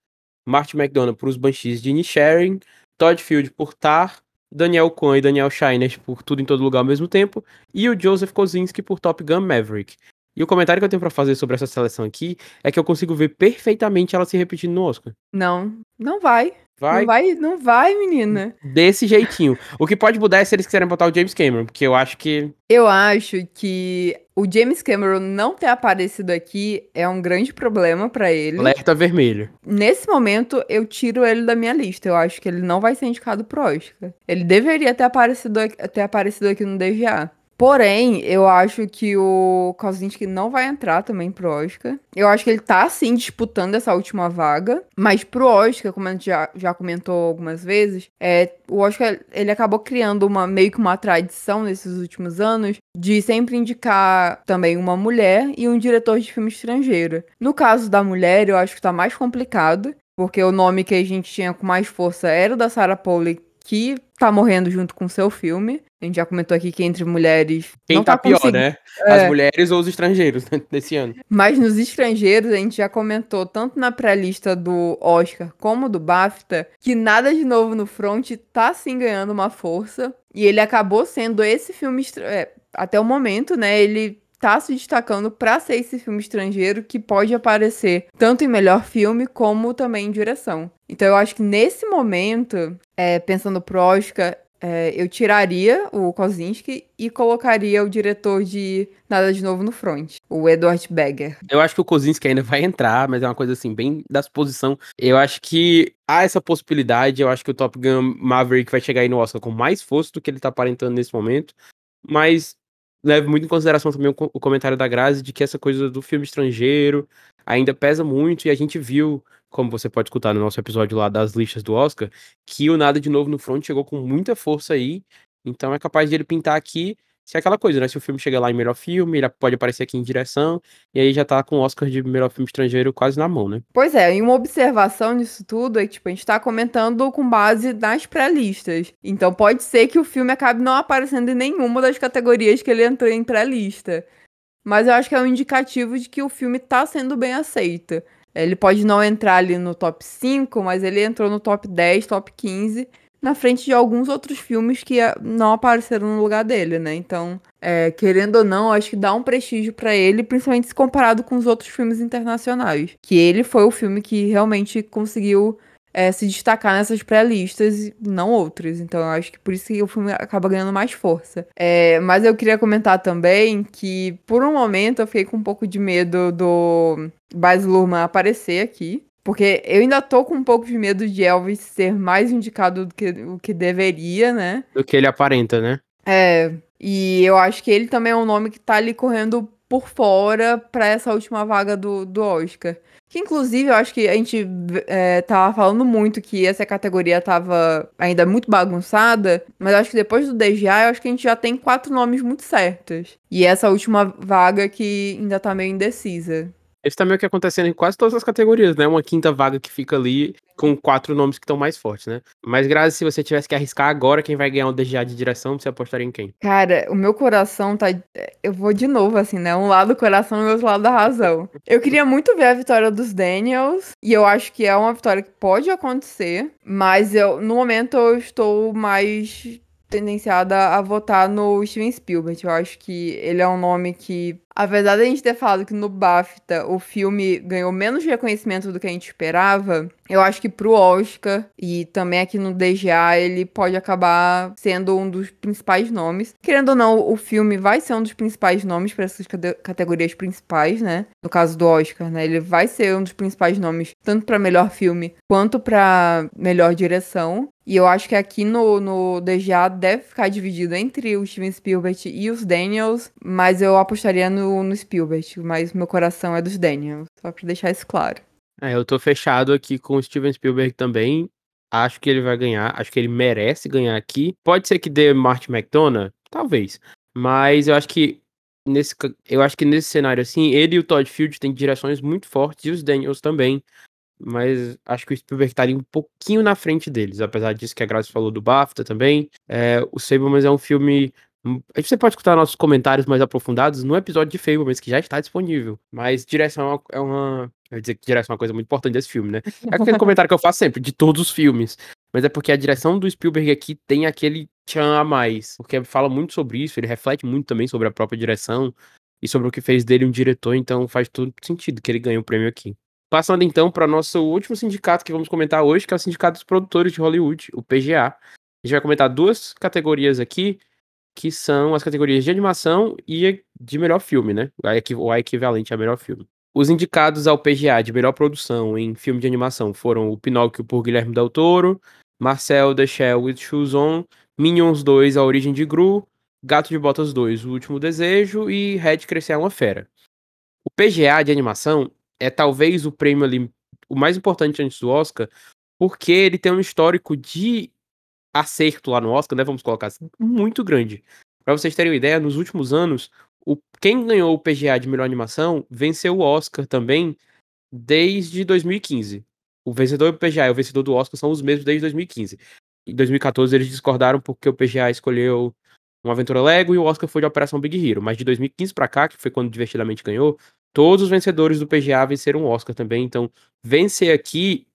S1: Martin McDonagh por Os Banshees de Inisherin, Todd Field por Tar, Daniel Kwan e Daniel Scheinert por Tudo em Todo Lugar ao mesmo tempo, e o Joseph Kosinski por Top Gun Maverick. E o comentário que eu tenho para fazer sobre essa seleção aqui é que eu consigo ver perfeitamente ela se repetindo no Oscar.
S2: Não, não vai.
S1: Vai.
S2: Não vai, não vai, menina.
S1: Desse jeitinho. O que pode mudar é se eles quiserem botar o James Cameron, porque eu acho que.
S2: Eu acho que o James Cameron não ter aparecido aqui é um grande problema para ele.
S1: Alerta vermelho.
S2: Nesse momento, eu tiro ele da minha lista. Eu acho que ele não vai ser indicado pro Oscar. Ele deveria ter aparecido, ter aparecido aqui no DGA. Porém, eu acho que o Kozinski não vai entrar também pro Oscar. Eu acho que ele tá, sim, disputando essa última vaga. Mas pro Oscar, como a gente já, já comentou algumas vezes, é, o Oscar, ele acabou criando uma meio que uma tradição nesses últimos anos de sempre indicar também uma mulher e um diretor de filme estrangeiro. No caso da mulher, eu acho que tá mais complicado. Porque o nome que a gente tinha com mais força era o da Sarah Polley, que tá morrendo junto com seu filme. A gente já comentou aqui que entre mulheres.
S1: Quem
S2: não
S1: tá,
S2: tá
S1: pior,
S2: consegui-
S1: né?
S2: É.
S1: As mulheres ou os estrangeiros né, desse ano.
S2: Mas nos estrangeiros, a gente já comentou, tanto na pré-lista do Oscar como do BAFTA, que Nada de Novo no Front tá sim ganhando uma força. E ele acabou sendo esse filme. é, até o momento, né? Ele tá se destacando pra ser esse filme estrangeiro que pode aparecer tanto em melhor filme como também em direção. Então eu acho que nesse momento, é, pensando pro Oscar, é, eu tiraria o Kozinski e colocaria o diretor de Nada de Novo no Front, o Edward Berger.
S1: Eu acho que o Kozinski ainda vai entrar, mas é uma coisa assim, bem da suposição. Eu acho que há essa possibilidade. Eu acho que o Top Gun Maverick vai chegar aí no Oscar com mais força do que ele tá aparentando nesse momento. Mas levo muito em consideração também o comentário da Grazi de que essa coisa do filme estrangeiro ainda pesa muito. E a gente viu, como você pode escutar no nosso episódio lá das listas do Oscar, que o Nada de Novo no Front chegou com muita força aí. Então é capaz de ele pintar aqui. Se é aquela coisa, né? Se o filme chegar lá em melhor filme, ele pode aparecer aqui em direção. E aí já tá com o Oscar de melhor filme estrangeiro quase na mão, né?
S2: Pois é, e uma observação nisso tudo é que, tipo, a gente tá comentando com base nas pré-listas. Então pode ser que o filme acabe não aparecendo em nenhuma das categorias que ele entrou em pré-lista. Mas eu acho que é um indicativo de que o filme tá sendo bem aceito. Ele pode não entrar ali no top 5, mas ele entrou no top 10, top 15, na frente de alguns outros filmes que ah, não apareceram no lugar dele, né? Então, é, querendo ou não, acho que dá um prestígio pra ele, principalmente se comparado com os outros filmes internacionais. Que ele foi o filme que realmente conseguiu é, se destacar nessas pré-listas, e não outros. Então, eu acho que por isso que o filme acaba ganhando mais força. É, mas eu queria comentar também que, por um momento, eu fiquei com um pouco de medo do Baz Luhrmann aparecer aqui. Porque eu ainda tô com um pouco de medo de Elvis ser mais indicado do que o que deveria, né?
S1: Do que ele aparenta, né?
S2: É, e eu acho que ele também é um nome que tá ali correndo por fora pra essa última vaga do, do Oscar. Que inclusive eu acho que a gente é, tava falando muito que essa categoria tava ainda muito bagunçada, mas acho que depois do DGA eu acho que a gente já tem quatro nomes muito certos. E essa última vaga que ainda tá meio indecisa.
S1: Isso tá meio que acontecendo em quase todas as categorias, né? Uma quinta vaga que fica ali com quatro nomes que estão mais fortes, né? Mas, Grazi, se você tivesse que arriscar agora quem vai ganhar o DGA de direção, você apostaria em quem?
S2: Cara, o meu coração tá. Eu vou de novo, assim, né? Um lado do coração e outro lado da razão. Eu queria muito ver a vitória dos Daniels. E eu acho que é uma vitória que pode acontecer. Mas eu, no momento, eu estou mais tendenciada a votar no Steven Spielberg. Eu acho que ele é um nome que, apesar da gente ter falado que no BAFTA o filme ganhou menos reconhecimento do que a gente esperava, eu acho que pro Oscar e também aqui no DGA ele pode acabar sendo um dos principais nomes. Querendo ou não, o filme vai ser um dos principais nomes para essas cate- categorias principais, né? No caso do Oscar, né? Ele vai ser um dos principais nomes tanto para melhor filme quanto para melhor direção. E eu acho que aqui no, no DGA deve ficar dividido entre o Steven Spielberg e os Daniels, mas eu apostaria no, no Spielberg, mas meu coração é dos Daniels, só pra deixar isso claro.
S1: É, eu tô fechado aqui com o Steven Spielberg também. Acho que ele vai ganhar, acho que ele merece ganhar aqui. Pode ser que dê Martin McDonagh? Talvez. Mas eu acho que nesse, eu acho que nesse cenário assim, ele e o Todd Field têm direções muito fortes e os Daniels também. mas acho que o Spielberg estaria um pouquinho na frente deles, apesar disso que a Graça falou do BAFTA também. É, o Fablemans é um filme você pode escutar nossos comentários mais aprofundados no episódio de Fablemans, que já está disponível. Mas direção é uma. É uma eu ia dizer que direção é uma coisa muito importante desse filme, né? É aquele comentário que eu faço sempre, de todos os filmes. Mas é porque a direção do Spielberg aqui tem aquele tchan a mais. Porque fala muito sobre isso, ele reflete muito também sobre a própria direção e sobre o que fez dele um diretor, então faz todo sentido que ele ganhe o um prêmio aqui. Passando então para nosso último sindicato que vamos comentar hoje, que é o Sindicato dos Produtores de Hollywood, o PGA. A gente vai comentar duas categorias aqui, que são as categorias de animação e de melhor filme, né? O equivalente a melhor filme. Os indicados ao PGA de melhor produção em filme de animação foram o Pinóquio por Guilherme Del Toro, Marcel The Shell with Shoes On, Minions 2 A Origem de Gru, Gato de Botas 2 O Último Desejo e Red Crescer é uma Fera. O PGA de animação é talvez o prêmio ali o mais importante antes do Oscar, porque ele tem um histórico de acerto lá no Oscar, né? Vamos colocar assim, muito grande. Para vocês terem uma ideia, nos últimos anos, o, quem ganhou o PGA de melhor animação venceu o Oscar também desde 2015. O vencedor do PGA e o vencedor do Oscar são os mesmos desde 2015. Em 2014 eles discordaram porque o PGA escolheu uma aventura Lego e o Oscar foi de Operação Big Hero. Mas de 2015 para cá, que foi quando Divertidamente ganhou, todos os vencedores do PGA venceram o Oscar também. Então, vencer aqui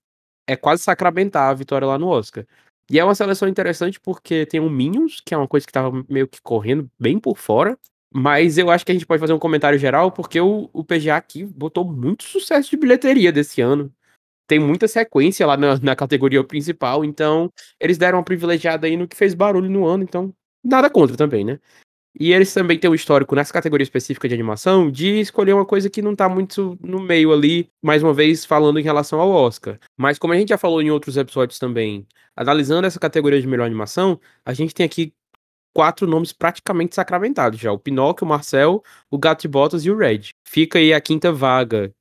S1: é quase sacramentar a vitória lá no Oscar. E é uma seleção interessante porque tem o Minions, que é uma coisa que tava meio que correndo bem por fora. Mas eu acho que a gente pode fazer um comentário geral, porque o, o PGA aqui botou muito sucesso de bilheteria desse ano tem muita sequência lá na, na, categoria principal, então eles deram uma privilegiada aí no que fez barulho no ano, então nada contra também, né? E eles também têm um histórico nessa categoria específica de animação de escolher uma coisa que não tá muito no meio ali, mais uma vez falando em relação ao Oscar. Mas como a gente já falou em outros episódios também, analisando essa categoria de melhor animação, a gente tem aqui quatro nomes praticamente sacramentados já: o Pinóquio, o Marcel, o Gato de Botas e o Red. Fica aí a quinta vaga,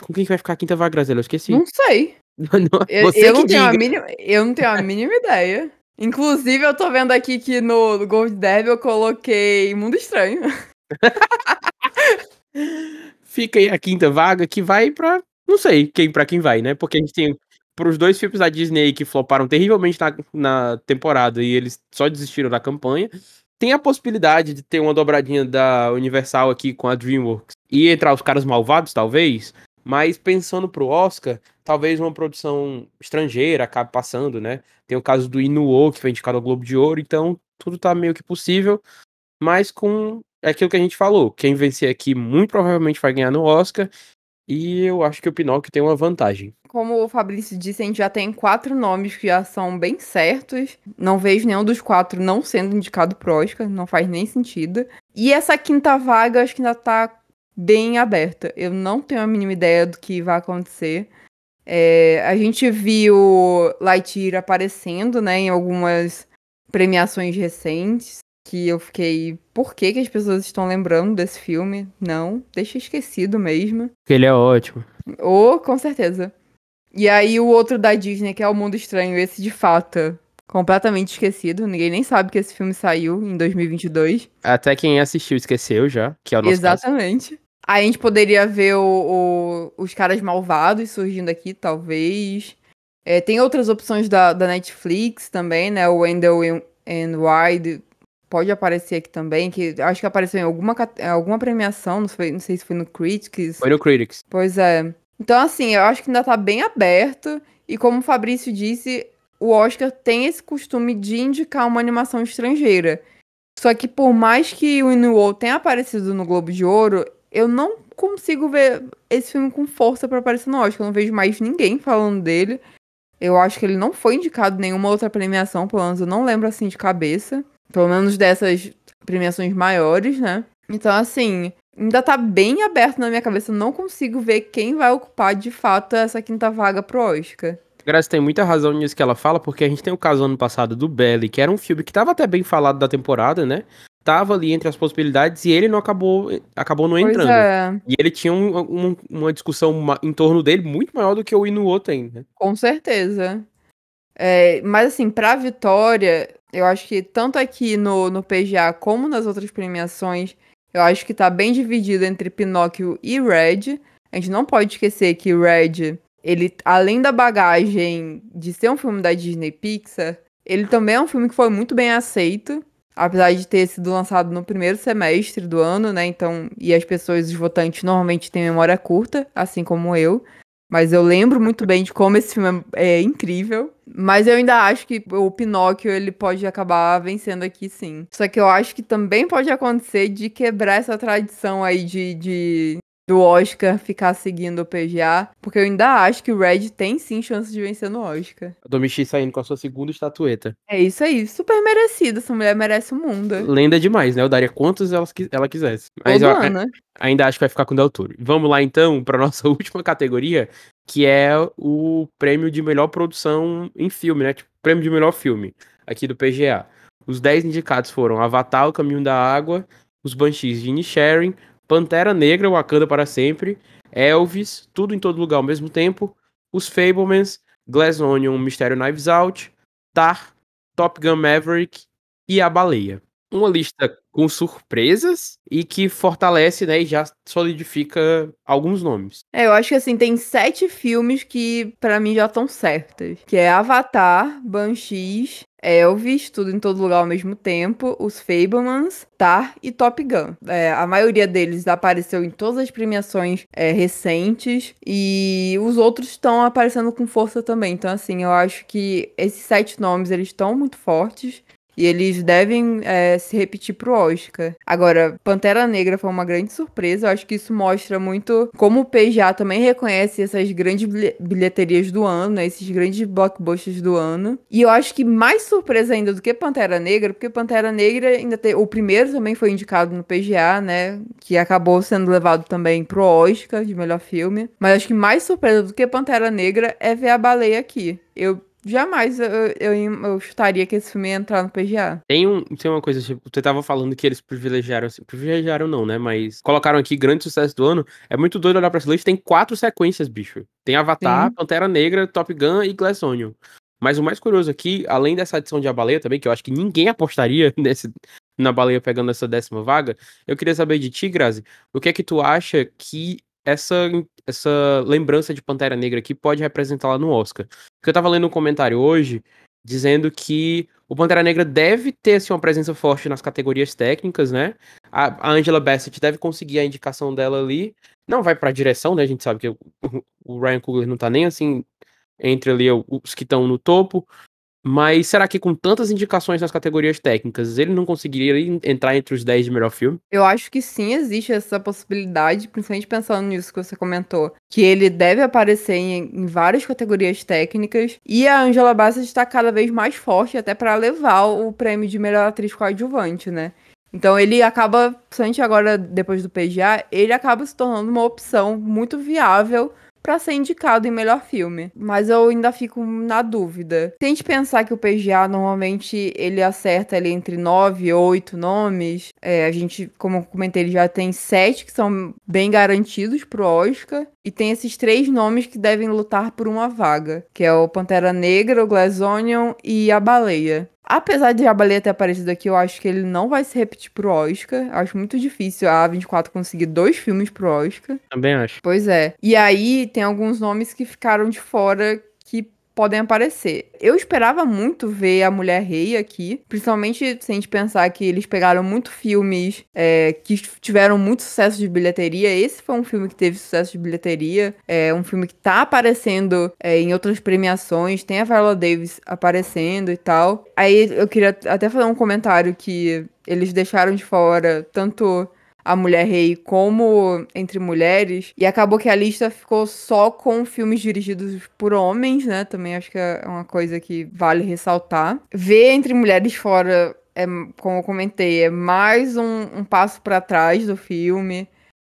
S1: com quem que vai ficar a quinta vaga, Graziela? Eu esqueci.
S2: Não sei.
S1: não,
S2: eu, eu não a mínima, eu não tenho a mínima ideia. Inclusive, eu tô vendo aqui que no Gold Derby eu coloquei Mundo Estranho.
S1: Fica aí a quinta vaga que vai pra. Não sei quem para quem vai, né? Porque a gente tem pros dois filmes da Disney que floparam terrivelmente na, na temporada e eles só desistiram da campanha. Tem a possibilidade de ter uma dobradinha da Universal aqui com a DreamWorks e entrar os caras malvados, talvez. Mas pensando pro Oscar, talvez uma produção estrangeira acabe passando, né? Tem o caso do Inuo, que foi indicado ao Globo de Ouro, então tudo tá meio que possível, mas com aquilo que a gente falou, quem vencer aqui muito provavelmente vai ganhar no Oscar, e eu acho que o Pinóquio tem uma vantagem.
S2: Como o Fabrício disse, a gente já tem quatro nomes que já são bem certos. Não vejo nenhum dos quatro não sendo indicado pro Oscar, não faz nem sentido. E essa quinta vaga, acho que ainda tá bem aberta. Eu não tenho a mínima ideia do que vai acontecer. É, a gente viu Lightyear aparecendo, né, em algumas premiações recentes, que eu fiquei, por que, que as pessoas estão lembrando desse filme? Não, deixa esquecido mesmo.
S1: Ele é ótimo.
S2: Oh, com certeza. E aí o outro da Disney, que é O Mundo Estranho, esse de fato, completamente esquecido. Ninguém nem sabe que esse filme saiu em 2022.
S1: Até quem assistiu esqueceu já, que é o nosso
S2: Exatamente. Caso. Aí a gente poderia ver o, o, os caras malvados surgindo aqui, talvez. É, tem outras opções da, da Netflix também, né? O Wendell and Wide pode aparecer aqui também, que acho que apareceu em alguma, alguma premiação, não sei, não sei se foi no Critics.
S1: Foi no Critics.
S2: Pois é. Então, assim, eu acho que ainda tá bem aberto. E como o Fabrício disse, o Oscar tem esse costume de indicar uma animação estrangeira. Só que por mais que o Inuo tenha aparecido no Globo de Ouro, eu não consigo ver esse filme com força para aparecer no Oscar. Eu não vejo mais ninguém falando dele. Eu acho que ele não foi indicado nenhuma outra premiação, pelo menos eu não lembro assim de cabeça. Pelo menos dessas premiações maiores, né? Então, assim, ainda tá bem aberto na minha cabeça. Eu não consigo ver quem vai ocupar de fato essa quinta vaga pro Oscar.
S1: Graça tem muita razão nisso que ela fala, porque a gente tem o caso ano passado do Belly, que era um filme que tava até bem falado da temporada, né? Estava ali entre as possibilidades e ele não acabou, acabou não entrando. É. E ele tinha um, um, uma discussão em torno dele muito maior do que o Inuo tem, né?
S2: Com certeza. É, mas assim, pra vitória, eu acho que tanto aqui no, no PGA como nas outras premiações, eu acho que tá bem dividido entre Pinóquio e Red. A gente não pode esquecer que Red ele, além da bagagem de ser um filme da Disney Pixar, ele também é um filme que foi muito bem aceito, apesar de ter sido lançado no primeiro semestre do ano, né? Então, e as pessoas, os votantes, normalmente têm memória curta, assim como eu. Mas eu lembro muito bem de como esse filme é, é incrível. Mas eu ainda acho que o Pinóquio ele pode acabar vencendo aqui sim. Só que eu acho que também pode acontecer de quebrar essa tradição aí de, de do Oscar ficar seguindo o PGA, porque eu ainda acho que o Red tem sim chance de vencer no Oscar.
S1: A Domichi saindo com a sua segunda estatueta.
S2: É isso aí, super merecido. Essa mulher merece o mundo.
S1: Lenda demais, né? Eu daria quantos ela, ela quisesse. Mas
S2: Todo
S1: eu,
S2: ano,
S1: ainda acho que vai ficar com o Del Toro. Vamos lá então para nossa última categoria, que é o prêmio de melhor produção em filme, né? Tipo, prêmio de melhor filme aqui do PGA. Os 10 indicados foram Avatar, O Caminho da Água, Os Banshees de Sharing, Pantera Negra, Wakanda para sempre, Elvis, Tudo em Todo Lugar ao mesmo tempo, Os Fablemans, Glass Onion, Mistério Knives Out, Tar, Top Gun Maverick e A Baleia. Uma lista com surpresas e que fortalece, né, e já solidifica alguns nomes.
S2: É, eu acho que assim, tem sete filmes que para mim já estão certos. Que é Avatar, Banshees, Elvis, tudo em todo lugar ao mesmo tempo, os Fablemans, Tar e Top Gun. É, a maioria deles apareceu em todas as premiações é, recentes e os outros estão aparecendo com força também. Então, assim, eu acho que esses sete nomes eles estão muito fortes. E eles devem é, se repetir pro Oscar. Agora, Pantera Negra foi uma grande surpresa. Eu acho que isso mostra muito como o PGA também reconhece essas grandes bilheterias do ano, né? Esses grandes blockbusters do ano. E eu acho que mais surpresa ainda do que Pantera Negra, porque Pantera Negra ainda tem. O primeiro também foi indicado no PGA, né? Que acabou sendo levado também pro Oscar de melhor filme. Mas acho que mais surpresa do que Pantera Negra é ver a baleia aqui. Eu Jamais eu, eu, eu, chutaria que esse filme ia entrar no PGA.
S1: Tem, um, tem uma coisa, tipo, você tava falando que eles privilegiaram, assim, privilegiaram não, né? Mas colocaram aqui grande sucesso do ano. É muito doido olhar pra essa lista, tem quatro sequências, bicho. Tem Avatar, Sim. Pantera Negra, Top Gun e Glass Onion. Mas o mais curioso aqui, além dessa adição de A Baleia também, que eu acho que ninguém apostaria nesse, na Baleia pegando essa décima vaga, eu queria saber de ti, Grazi, o que é que tu acha que essa, essa lembrança de Pantera Negra aqui pode representar lá no Oscar. Porque eu tava lendo um comentário hoje dizendo que o Pantera Negra deve ter assim, uma presença forte nas categorias técnicas, né? A, Angela Bassett deve conseguir a indicação dela ali. Não vai pra direção, né? A gente sabe que o, o Ryan Coogler não tá nem assim entre ali os que estão no topo. Mas será que com tantas indicações nas categorias técnicas, ele não conseguiria entrar entre os 10 de melhor filme?
S2: Eu acho que sim, existe essa possibilidade, principalmente pensando nisso que você comentou, que ele deve aparecer em, em várias categorias técnicas, e a Angela Bassett está cada vez mais forte até para levar o prêmio de melhor atriz coadjuvante, né? Então ele acaba, principalmente agora depois do PGA, ele acaba se tornando uma opção muito viável para ser indicado em melhor filme. Mas eu ainda fico na dúvida. Tente pensar que o PGA normalmente ele acerta ali entre nove e oito nomes. É, a gente, como eu comentei, ele já tem sete que são bem garantidos pro Oscar. E tem esses três nomes que devem lutar por uma vaga, que é o Pantera Negra, o Glass Onion e a Baleia. Apesar de a Baleia ter aparecido aqui, eu acho que ele não vai se repetir pro Oscar. Acho muito difícil a A24 conseguir dois filmes pro Oscar.
S1: Também acho.
S2: Pois é. E aí tem alguns nomes que ficaram de fora podem aparecer. Eu esperava muito ver a Mulher Rei aqui, principalmente se a gente pensar que eles pegaram muito filmes é, que tiveram muito sucesso de bilheteria. Esse foi um filme que teve sucesso de bilheteria, é um filme que tá aparecendo é, em outras premiações, tem a Viola Davis aparecendo e tal. Aí eu queria até fazer um comentário que eles deixaram de fora tanto a Mulher Rei como Entre Mulheres. E acabou que a lista ficou só com filmes dirigidos por homens, né? Também acho que é uma coisa que vale ressaltar. Ver Entre Mulheres fora, é, como eu comentei, é mais um, um passo para trás do filme.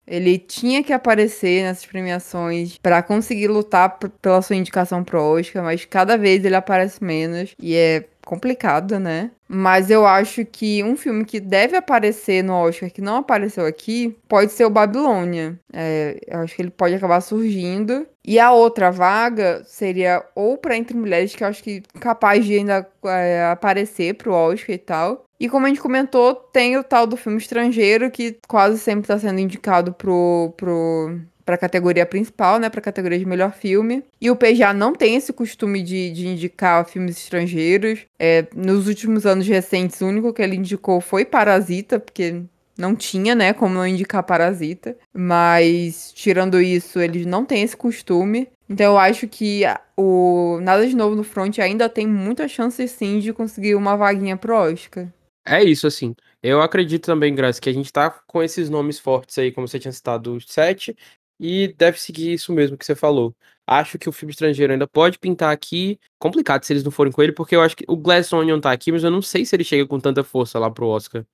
S2: Ele tinha que aparecer nessas premiações para conseguir lutar pela sua indicação pro Oscar, mas cada vez ele aparece menos e é complicado, né? Mas eu acho que um filme que deve aparecer no Oscar, que não apareceu aqui, pode ser o Babilônia. É, eu acho que ele pode acabar surgindo. E a outra vaga seria ou para Entre Mulheres, que eu acho que capaz de ainda é, aparecer pro Oscar e tal. E como a gente comentou, tem o tal do filme estrangeiro, que quase sempre está sendo indicado pro, pro, pra categoria principal, né? Pra categoria de melhor filme. E o PGA não tem esse costume de, de indicar filmes estrangeiros. É, nos últimos anos recentes, o único que ele indicou foi Parasita, porque não tinha, né, como não indicar Parasita. Mas, tirando isso, eles não têm esse costume. Então eu acho que o Nada de Novo no Front ainda tem muita chance, sim, de conseguir uma vaguinha pro Oscar.
S1: É isso, assim. Eu acredito também, Graça, que a gente tá com esses nomes fortes aí, como você tinha citado, os sete, e deve seguir isso mesmo que você falou. Acho que o filme estrangeiro ainda pode pintar aqui. Complicado se eles não forem com ele, porque eu acho que o Glass Onion tá aqui, mas eu não sei se ele chega com tanta força lá pro Oscar.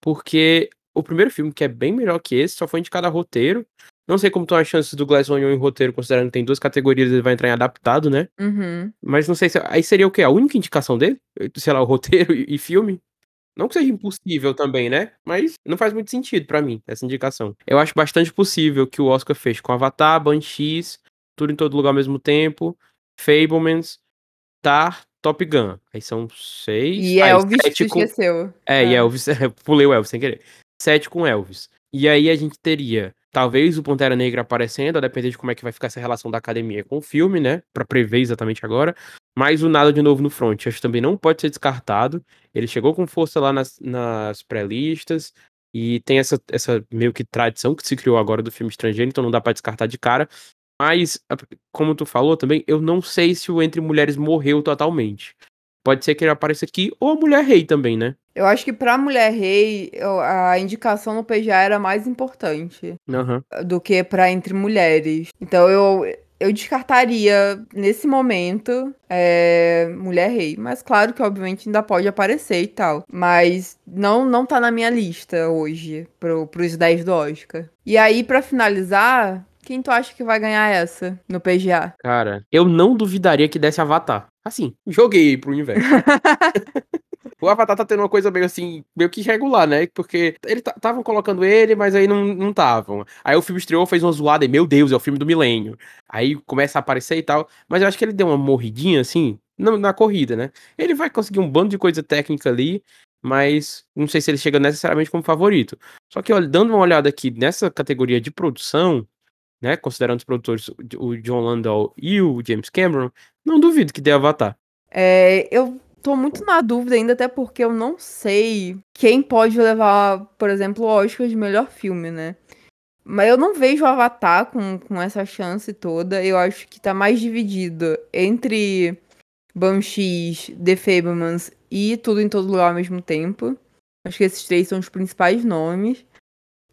S1: Porque o primeiro filme, que é bem melhor que esse, só foi indicado a roteiro. Não sei como estão as chances do Glass Onion em roteiro, considerando que tem duas categorias, ele vai entrar em adaptado, né?
S2: Uhum.
S1: Mas não sei se. Aí seria o quê? A única indicação dele? Sei lá, o roteiro e, e filme? Não que seja impossível também, né? Mas não faz muito sentido para mim, essa indicação. Eu acho bastante possível que o Oscar fez com Avatar, Banshees, Tudo em Todo Lugar ao mesmo tempo, Fablemans, Tar, Top Gun. Aí são seis.
S2: E
S1: aí,
S2: Elvis
S1: sete com...
S2: esqueceu.
S1: É, e Elvis. Pulei o Elvis sem querer. Sete com Elvis. E aí a gente teria talvez o Pantera Negra aparecendo, a depender de como é que vai ficar essa relação da academia com o filme, né? Pra prever exatamente agora. Mas o Nada de Novo no Front, acho que também não pode ser descartado. Ele chegou com força lá nas, nas pré-listas. E tem essa, essa meio que tradição que se criou agora do filme estrangeiro, então não dá pra descartar de cara. Mas, como tu falou também, eu não sei se o Entre Mulheres morreu totalmente. Pode ser que ele apareça aqui, ou a Mulher Rei também, né?
S2: Eu acho que pra Mulher Rei, a indicação no PGA era mais importante
S1: Aham.
S2: do que pra Entre Mulheres. Então eu, eu descartaria, nesse momento, é, Mulher Rei. Mas claro que, obviamente, ainda pode aparecer e tal. Mas não, não tá na minha lista hoje, pro, pros 10 do Oscar. E aí, pra finalizar, quem tu acha que vai ganhar essa no PGA?
S1: Cara, eu não duvidaria que desse Avatar. Assim, joguei pro universo. o Avatar tá tendo uma coisa meio assim, meio que irregular, né? Porque eles estavam colocando ele, mas aí não estavam. Aí o filme estreou, fez uma zoada e, meu Deus, é o filme do milênio. Aí começa a aparecer e tal. Mas eu acho que ele deu uma morridinha, assim, na, na corrida, né? Ele vai conseguir um bando de coisa técnica ali, mas não sei se ele chega necessariamente como favorito. Só que, dando uma olhada aqui nessa categoria de produção, né? Considerando os produtores, o John Landau e o James Cameron, não duvido que dê Avatar.
S2: É, eu tô muito na dúvida ainda, até porque eu não sei quem pode levar, por exemplo, o Oscar de melhor filme, né? Mas eu não vejo o Avatar com, com essa chance toda. Eu acho que tá mais dividido entre Banshees, The Fablemans e Tudo em Todo Lugar ao mesmo tempo. Acho que esses três são os principais nomes.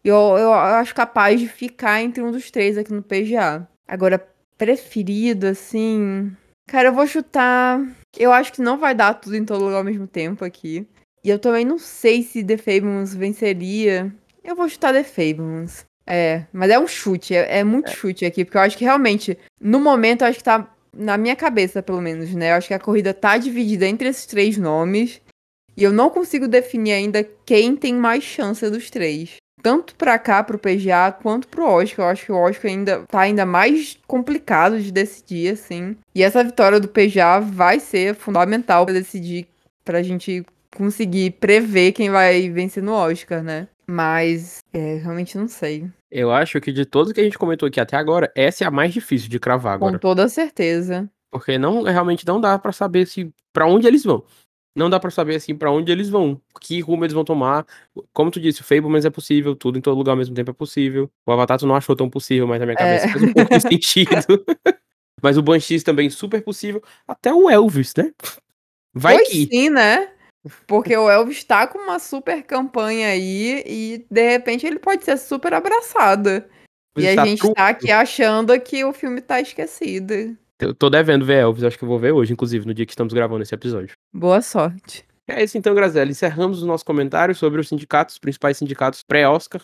S2: E eu, eu acho capaz de ficar entre um dos três aqui no PGA. Agora, preferido, assim. Cara, eu vou chutar. Eu acho que não vai dar tudo em todo lugar ao mesmo tempo aqui. E eu também não sei se The Fablemans venceria. Eu vou chutar The Fablemans. É, mas é um chute, é, é muito chute aqui, porque eu acho que realmente, no momento, eu acho que tá na minha cabeça, pelo menos, né? Eu acho que a corrida tá dividida entre esses três nomes. E eu não consigo definir ainda quem tem mais chance dos três. Tanto pra cá, pro PGA, quanto pro Oscar. Eu acho que o Oscar ainda tá ainda mais complicado de decidir, assim. E essa vitória do PGA vai ser fundamental pra decidir, pra gente conseguir prever quem vai vencer no Oscar, né? Mas, é, realmente não sei.
S1: Eu acho que de todos que a gente comentou aqui até agora, essa é a mais difícil de cravar agora.
S2: Com toda certeza.
S1: Porque não realmente não dá pra saber se para onde eles vão. Não dá pra saber assim para onde eles vão, que rumo eles vão tomar. Como tu disse, o Fablemans é possível, tudo em todo lugar ao mesmo tempo é possível. O Avatar tu não achou tão possível, mas na minha cabeça
S2: É.
S1: fez um pouco de sentido. mas o Banshees também super possível, até o Elvis, né? Vai
S2: pois
S1: que
S2: sim, né? Porque o Elvis tá com uma super campanha aí e de repente ele pode ser super abraçado. E
S1: Está
S2: a gente
S1: tudo.
S2: tá aqui achando que o filme tá esquecido.
S1: Eu tô devendo ver Elvis, acho que eu vou ver hoje, inclusive, no dia que estamos gravando esse episódio.
S2: Boa sorte.
S1: É isso então, Graziela. Encerramos o nosso comentário sobre os sindicatos, os principais sindicatos pré-Oscar.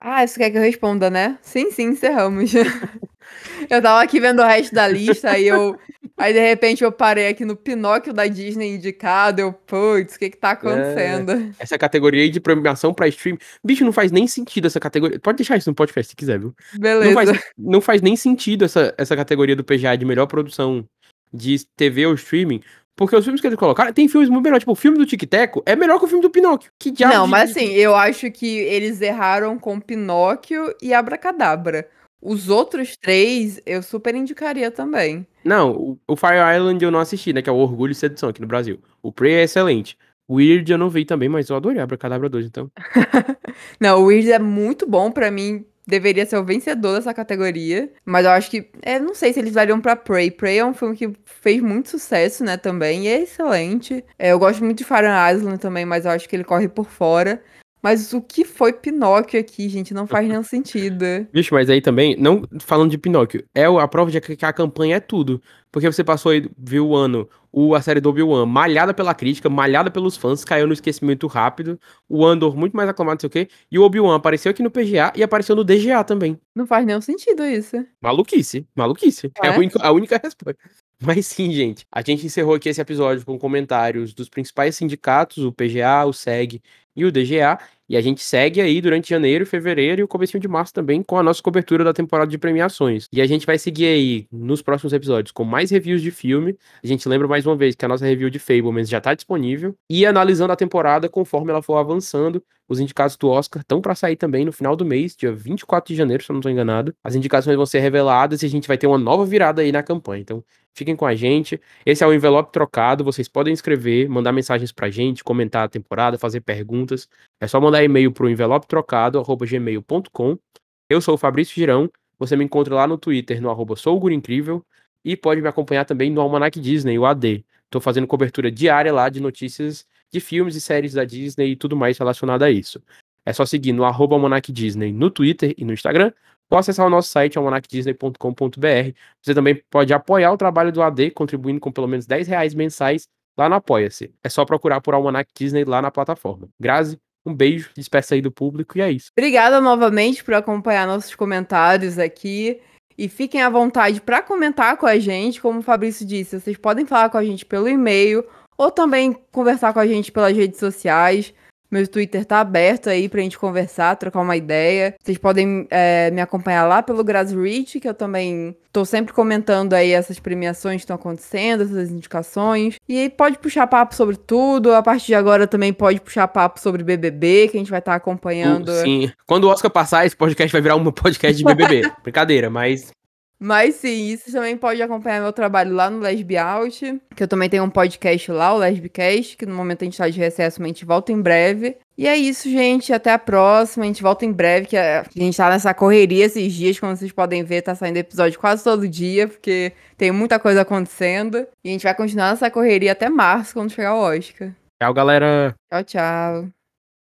S2: Ah, você quer que eu responda, né? Sim, sim, encerramos. eu tava aqui vendo o resto da lista, aí eu. Aí de repente eu parei aqui no Pinóquio da Disney indicado. Eu, putz, o que que tá acontecendo?
S1: Essa categoria aí de premiação pra stream. Bicho, não faz nem sentido essa categoria. Pode deixar isso no podcast se quiser, viu? Não
S2: Beleza.
S1: faz, não faz nem sentido essa, essa categoria do PGA de melhor produção de TV ou streaming. Porque os filmes que eles colocaram, tem filmes muito melhores. Tipo, o filme do Tic Teco é melhor que o filme do Pinóquio. Que diabo
S2: Não,
S1: de-
S2: mas assim, eu acho que eles erraram com Pinóquio e Abracadabra. Os outros três eu super indicaria também.
S1: Não, o, o Fire Island eu não assisti, né? Que é o Orgulho e Sedução aqui no Brasil. O Prey é excelente. O Weird eu não vi também, mas eu adorei Abracadabra 2, então.
S2: não, o Weird é muito bom para mim. Deveria ser o vencedor dessa categoria. Mas eu acho que. É, não sei se eles dariam pra Prey. Prey é um filme que fez muito sucesso, né? Também. E é excelente. É, eu gosto muito de Fire Island também, mas eu acho que ele corre por fora. Mas o que foi Pinóquio aqui, gente? Não faz nenhum sentido.
S1: Vixe, mas aí também, não falando de Pinóquio, é a prova de que a campanha é tudo. Porque você passou aí, viu o ano, o, a série do Obi-Wan, malhada pela crítica, malhada pelos fãs, caiu no esquecimento rápido. O Andor, muito mais aclamado, não sei o quê. E o Obi-Wan apareceu aqui no PGA e apareceu no DGA também.
S2: Não faz nenhum sentido isso.
S1: Maluquice, maluquice. É, é a, única, a única resposta. Mas sim, gente, a gente encerrou aqui esse episódio com comentários dos principais sindicatos, o PGA, o SEG e o DGA. E a gente segue aí durante janeiro, fevereiro e o comecinho de março também com a nossa cobertura da temporada de premiações. E a gente vai seguir aí nos próximos episódios com mais reviews de filme. A gente lembra mais uma vez que a nossa review de Fablemans já está disponível e analisando a temporada conforme ela for avançando. Os indicados do Oscar estão para sair também no final do mês, dia 24 de janeiro, se eu não estou enganado. As indicações vão ser reveladas e a gente vai ter uma nova virada aí na campanha. Então, fiquem com a gente. Esse é o envelope trocado. Vocês podem escrever, mandar mensagens pra gente, comentar a temporada, fazer perguntas. É só mandar e-mail pro envelope trocado@gmail.com. Eu sou o Fabrício Girão. Você me encontra lá no Twitter no arroba Incrível e pode me acompanhar também no Almanac Disney, o AD. Estou fazendo cobertura diária lá de notícias de filmes e séries da Disney e tudo mais relacionado a isso. É só seguir no arroba Almanac Disney no Twitter e no Instagram, ou acessar o nosso site, almanacdisney.com.br. Você também pode apoiar o trabalho do AD, contribuindo com pelo menos 10 reais mensais lá no Apoia-se. É só procurar por Almanac Disney lá na plataforma. Grazi, um beijo, despeça aí do público e é isso.
S2: Obrigada novamente por acompanhar nossos comentários aqui. E fiquem à vontade para comentar com a gente. Como o Fabrício disse, vocês podem falar com a gente pelo e-mail ou também conversar com a gente pelas redes sociais. Meu Twitter tá aberto aí pra gente conversar, trocar uma ideia. Vocês podem é, me acompanhar lá pelo Grassreach, que eu também tô sempre comentando aí essas premiações que estão acontecendo, essas indicações. E aí pode puxar papo sobre tudo. A partir de agora também pode puxar papo sobre BBB, que a gente vai estar tá acompanhando.
S1: Uh, sim. Quando o Oscar passar, esse podcast vai virar um podcast de BBB. Brincadeira, mas
S2: mas sim, isso também pode acompanhar meu trabalho lá no Lesbi Out, que eu também tenho um podcast lá, o Lesbicast, que no momento a gente tá de recesso, mas a gente volta em breve. E é isso, gente. Até a próxima. A gente volta em breve, que a gente tá nessa correria esses dias, como vocês podem ver, tá saindo episódio quase todo dia, porque tem muita coisa acontecendo. E a gente vai continuar nessa correria até março, quando chegar o Oscar.
S1: Tchau, galera.
S2: Tchau, tchau.